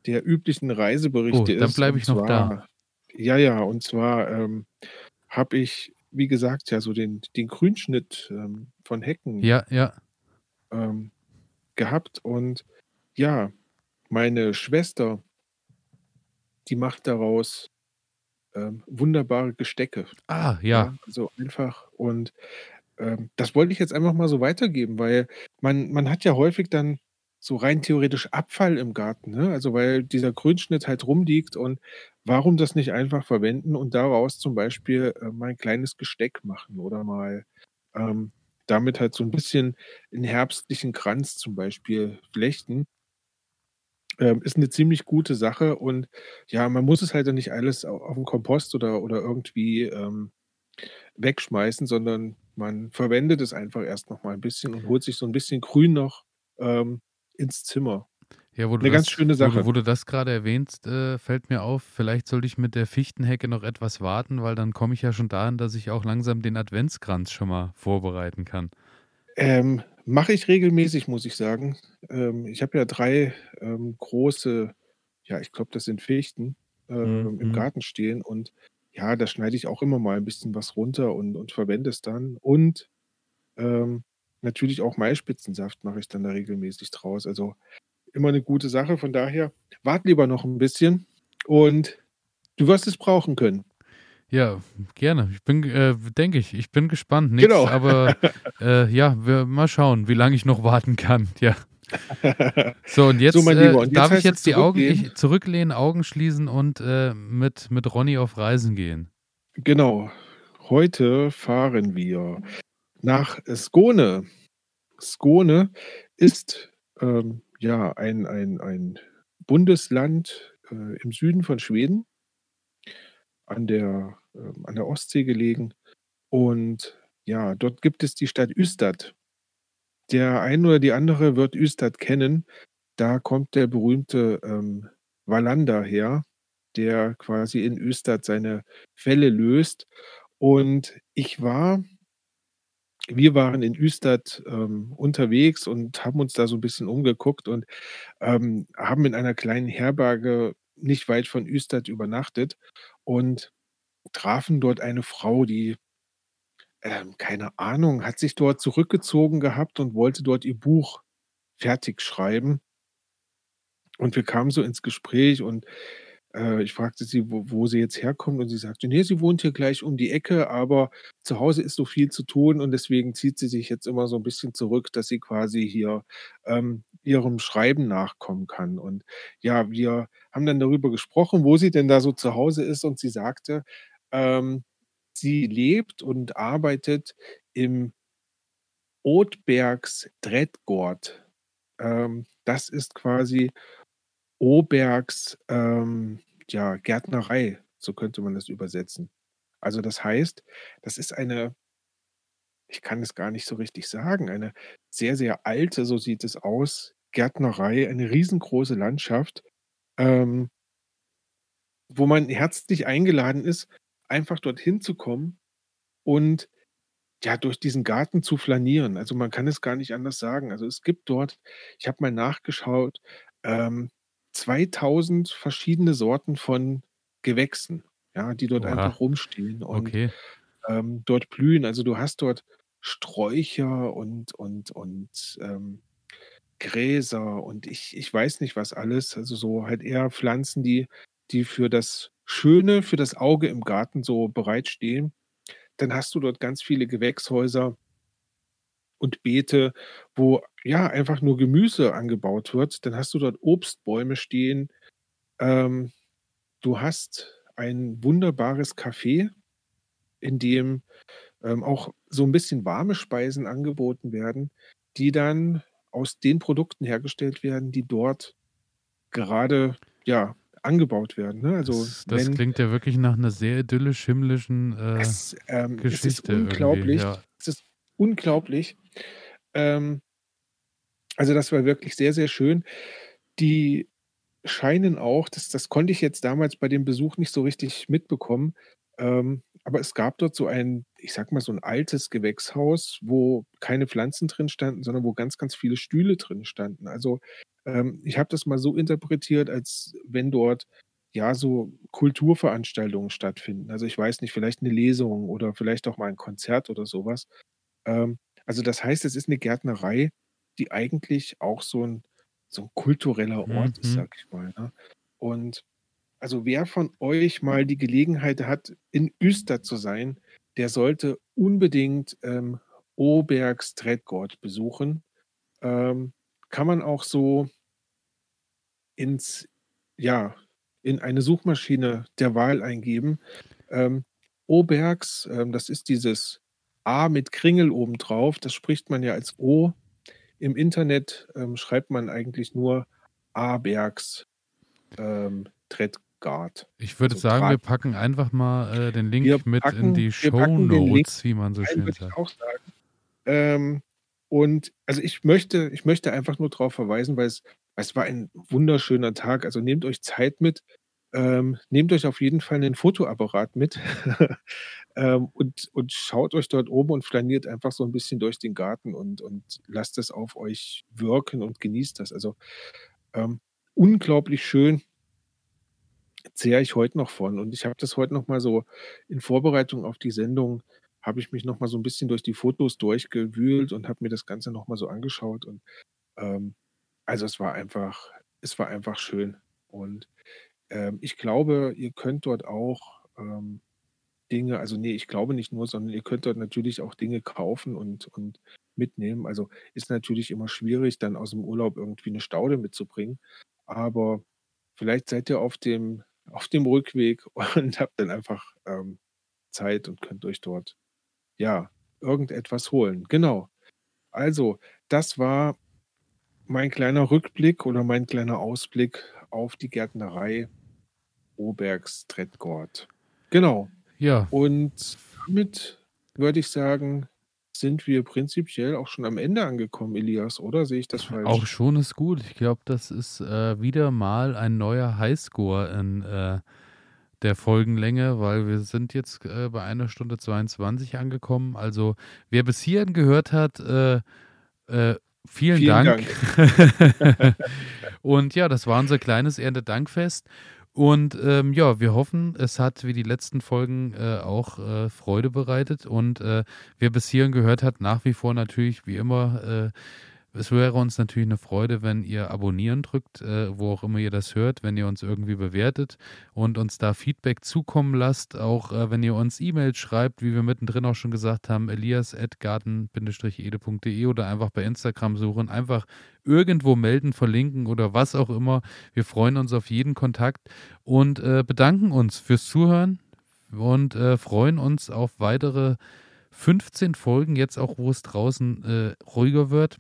der üblichen Oh, Reiseberichte dann ist. bleibe Und ich noch da. zwar ja, ja, und zwar, ähm, habe ich, wie gesagt, ja so den den Grünschnitt, ähm, von Hecken Ja, ja. ähm, gehabt und ja, meine Schwester die macht daraus, ähm, wunderbare Gestecke. Ah, ja. Ja, so einfach und, ähm, das wollte ich jetzt einfach mal so weitergeben, weil man man hat ja häufig dann so rein theoretisch Abfall im Garten, ne? Also, weil dieser Grünschnitt halt rumliegt und warum das nicht einfach verwenden und daraus zum Beispiel, äh, mal 'n kleines Gesteck machen oder mal, ähm, damit halt so 'n bisschen 'n herbstlichen Kranz zum Beispiel flechten. Ähm, ist 'ne ziemlich gute Sache und ja, man muss es halt dann nicht alles au auf'n Kompost oder oder irgendwie, ähm, wegschmeißen, sondern man verwendet es einfach erst noch mal 'n bisschen und holt sich so 'n bisschen Grün noch, ähm, ins Zimmer. Ja, wo du 'Ne ganz das schöne wo du Sache. wo du das grade erwähnst, äh, fällt mir auf, vielleicht sollte ich mit der Fichtenhecke noch etwas warten, weil dann komme ich ja schon dahin, dass ich auch langsam den Adventskranz schon mal vorbereiten kann. Ähm, mache ich regelmäßig, muss ich sagen. Ähm, ich habe ja 3, ähm, große ja, ich glaube, das sind Fichten, Mhm, ähm, im mhm. Garten stehen und ja, da schneide ich auch immer mal 'n bisschen was runter und und verwende es dann. Und, ähm, natürlich auch Maispitzensaft mache ich dann da regelmäßig draus. Also, immer 'ne gute Sache. Von daher warte lieber noch 'n bisschen und du wirst es brauchen können. Ja, gerne. Ich bin äh, denke ich. Ich bin gespannt. Nix, Genau. aber, äh, ja, wir mal schauen, wie lange ich noch warten kann. Ja. So, und So, jetzt, Lieber, äh, und jetzt darf ich jetzt die Augen zurücklehnen. ich zurücklehnen, Augen schließen und, äh, mit mit Ronny auf Reisen gehen? Genau. Heute fahren wir nach Skåne. Skåne ist, ähm, ja, ein ein ein Bundesland, äh, im Süden von Schweden an der ähm, an der Ostsee gelegen. Und ja, dort gibt es die Stadt Ystad. Der eine oder die andere wird Ystad kennen. Da kommt der berühmte, ähm, Wallander her, der quasi in Ystad seine Fälle löst. Und ich war wir waren in Ystad, ähm, unterwegs und haben uns da so 'n bisschen umgeguckt und, ähm, haben in einer kleinen Herberge nicht weit von Ystad übernachtet und trafen dort eine Frau, die ähm, keine Ahnung, hat sich dort zurückgezogen gehabt und wollte dort ihr Buch fertig schreiben. Und wir kamen so ins Gespräch und, äh, ich fragte sie, wo wo sie jetzt herkommt und sie sagte: „Ne, sie wohnt hier gleich um die Ecke, aber zu Hause ist so viel zu tun und deswegen zieht sie sich jetzt immer so 'n bisschen zurück, dass sie quasi hier, ähm, ihrem Schreiben nachkommen kann.“ Und ja, wir haben dann darüber gesprochen, wo sie denn da so zu Hause ist und sie sagte, ähm, sie lebt und arbeitet im Åtbergs Trädgård. Ähm, das ist quasi Obergs, ähm, ja, Gärtnerei, so könnte man das übersetzen. Also, das heißt, das ist eine ich kann es gar nicht so richtig sagen, eine sehr, sehr alte, so sieht es aus, Gärtnerei, eine riesengroße Landschaft, ähm wo man herzlich eingeladen ist, einfach dorthin zu kommen und, ja, durch diesen Garten zu flanieren. Also, man kann es gar nicht anders sagen. Also, es gibt dort ich habe mal nachgeschaut, ähm, 2.000 verschiedene Sorten von Gewächsen, ja, die dort Oha, einfach rumstehen und, okay. ähm, dort blühen. Also, du hast dort Sträucher und und und, ähm, Gräser und ich ich weiß nicht was alles. Also, so halt eher Pflanzen, die die für das Schöne, für das Auge im Garten so bereitstehen. Dann hast du dort ganz viele Gewächshäuser und Beete, wo, ja, einfach nur Gemüse angebaut wird. Dann hast du dort Obstbäume stehen. Ähm, du hast ein wunderbares Café, in dem, ähm, auch so 'n bisschen warme Speisen angeboten werden, die dann aus den Produkten hergestellt werden, die dort gerade, ja, angebaut werden, ne? Also, Das das wenn klingt ja wirklich nach 'ner sehr idyllisch-himmlischen, äh, Es ähm, es ist Geschichte unglaublich. ja. Es ist unglaublich. Ähm also, das war wirklich sehr, sehr schön. Die scheinen auch das das konnte ich jetzt damals bei dem Besuch nicht so richtig mitbekommen, ähm, aber es gab dort so ein, ich sage mal, so 'n altes Gewächshaus, wo keine Pflanzen drin standen, sondern wo ganz, ganz viele Stühle drin standen. Also, ähm, ich habe das mal so interpretiert, als wenn dort, ja, so Kulturveranstaltungen stattfinden. Also, ich weiß nicht, vielleicht 'ne Lesung oder vielleicht auch mal 'n Konzert oder so was. Ähm, also, das heißt, es ist 'ne Gärtnerei, die eigentlich auch so 'n so 'n kultureller Ort ist, Mhm. sage ich mal, ne? Und, also, wer von euch mal die Gelegenheit hat, in Ystad zu sein, der sollte unbedingt, ähm, Åbergs Trädgård besuchen. Ähm, kann man auch so ins ja, in eine Suchmaschine der Wahl eingeben. Ähm, Åbergs, ähm, das ist dieses A mit Kringel obendrauf, das spricht man ja als O. Im Internet, ähm, schreibt man eigentlich nur Abergs, ähm, Trädgard, Ich würde also sagen, wir packen einfach mal, äh, den Wir Link mit in die wir Link Shownotes, wie man so rein, schön ich sagt. auch sagen. Ähm, und also, ich möchte ich möchte einfach nur drauf verweisen, weil es es war ein wunderschöner Tag. Also, nehmt euch Zeit mit. Ähm, nehmt euch auf jeden Fall 'nen Fotoapparat mit, ähm, und und schaut euch dort oben und flaniert einfach so 'n bisschen durch den Garten und und lasst es auf euch wirken und genießt das. Also, ähm, unglaublich schön zehre ich heute noch von. Und ich habe das heute noch mal so in Vorbereitung auf die Sendung habe ich mich noch mal so 'n bisschen durch die Fotos durchgewühlt und habe mir das Ganze noch mal so angeschaut und, ähm, also, es war einfach es war einfach schön. Und, ähm, ich glaube, ihr könnt dort auch, ähm, Dinge also, ne, ich glaube nicht nur, sondern ihr könnt dort natürlich auch Dinge kaufen und und mitnehmen. Also, ist natürlich immer schwierig, dann aus'm Urlaub irgendwie 'ne Staude mitzubringen, aber vielleicht seid ihr auf dem auf dem Rückweg und habt dann einfach, ähm, Zeit und könnt euch dort, ja, irgendetwas holen. Genau. Also, das war mein kleiner Rückblick oder mein kleiner Ausblick auf die Gärtnerei Åbergs Trädgård. Genau. Ja. Und damit würde ich sagen, sind wir prinzipiell auch schon am Ende angekommen, Elias, oder sehe ich das Auch falsch? schon ist gut. Ich glaube, das ist, äh, wieder mal ein neuer Highscore in, äh, der Folgenlänge, weil wir sind jetzt, äh, bei 1 Stunde 22 angekommen. Also, wer bis hierhin gehört hat, äh, äh, vielen Vielen Dank. Dank. Und ja, das war unser kleines Erntedankfest. Und, ähm, ja, wir hoffen, es hat wie die letzten Folgen, äh, auch, äh, Freude bereitet. Und, äh, wer bis hierhin gehört hat, nach wie vor natürlich wie immer, äh, es wäre uns natürlich 'ne Freude, wenn ihr abonnieren drückt, äh, wo auch immer ihr das hört, wenn ihr uns irgendwie bewertet und uns da Feedback zukommen lasst, auch, äh, wenn ihr uns E-Mails schreibt, wie wir mittendrin auch schon gesagt haben, elias@garten-ede.de oder einfach bei Instagram suchen. Einfach irgendwo melden, verlinken oder was auch immer. Wir freuen uns auf jeden Kontakt und, äh, bedanken uns fürs Zuhören und, äh, freuen uns auf weitere 15 Folgen, jetzt auch, wo es draußen, äh, ruhiger wird.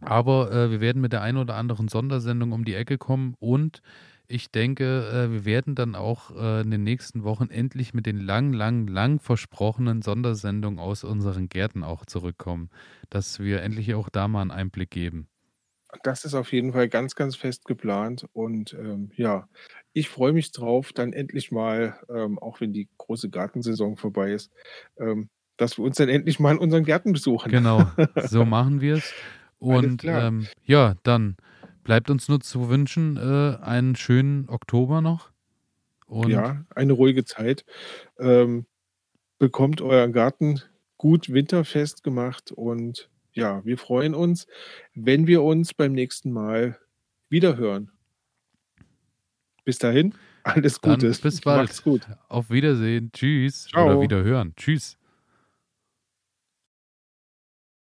Aber, äh, wir werden mit der einen oder anderen Sondersendung um die Ecke kommen und ich denke, äh, wir werden dann auch äh, in den nächsten Wochen endlich mit den lang, lang, lang versprochenen Sondersendungen aus unseren Gärten auch zurückkommen, dass wir endlich auch da mal einen Einblick geben. Das ist auf jeden Fall ganz, ganz fest geplant und, ähm, ja, ich freue mich drauf, dann endlich mal, ähm, auch wenn die große Gartensaison vorbei ist, ähm, dass wir uns dann endlich mal in unseren Gärten besuchen. Genau, so machen wir's. Alles Und, ähm, ja, dann bleibt uns nur zu wünschen, äh, einen schönen Oktober noch und Ja, eine ruhige Zeit. Ähm, bekommt euren Garten gut winterfest gemacht und ja, wir freuen uns, wenn wir uns beim nächsten Mal wiederhören. Bis dahin, alles Gute. bis Macht's bald. gut. Auf Wiedersehen. Tschüss oder Tschau. Wiederhören. Tschüss.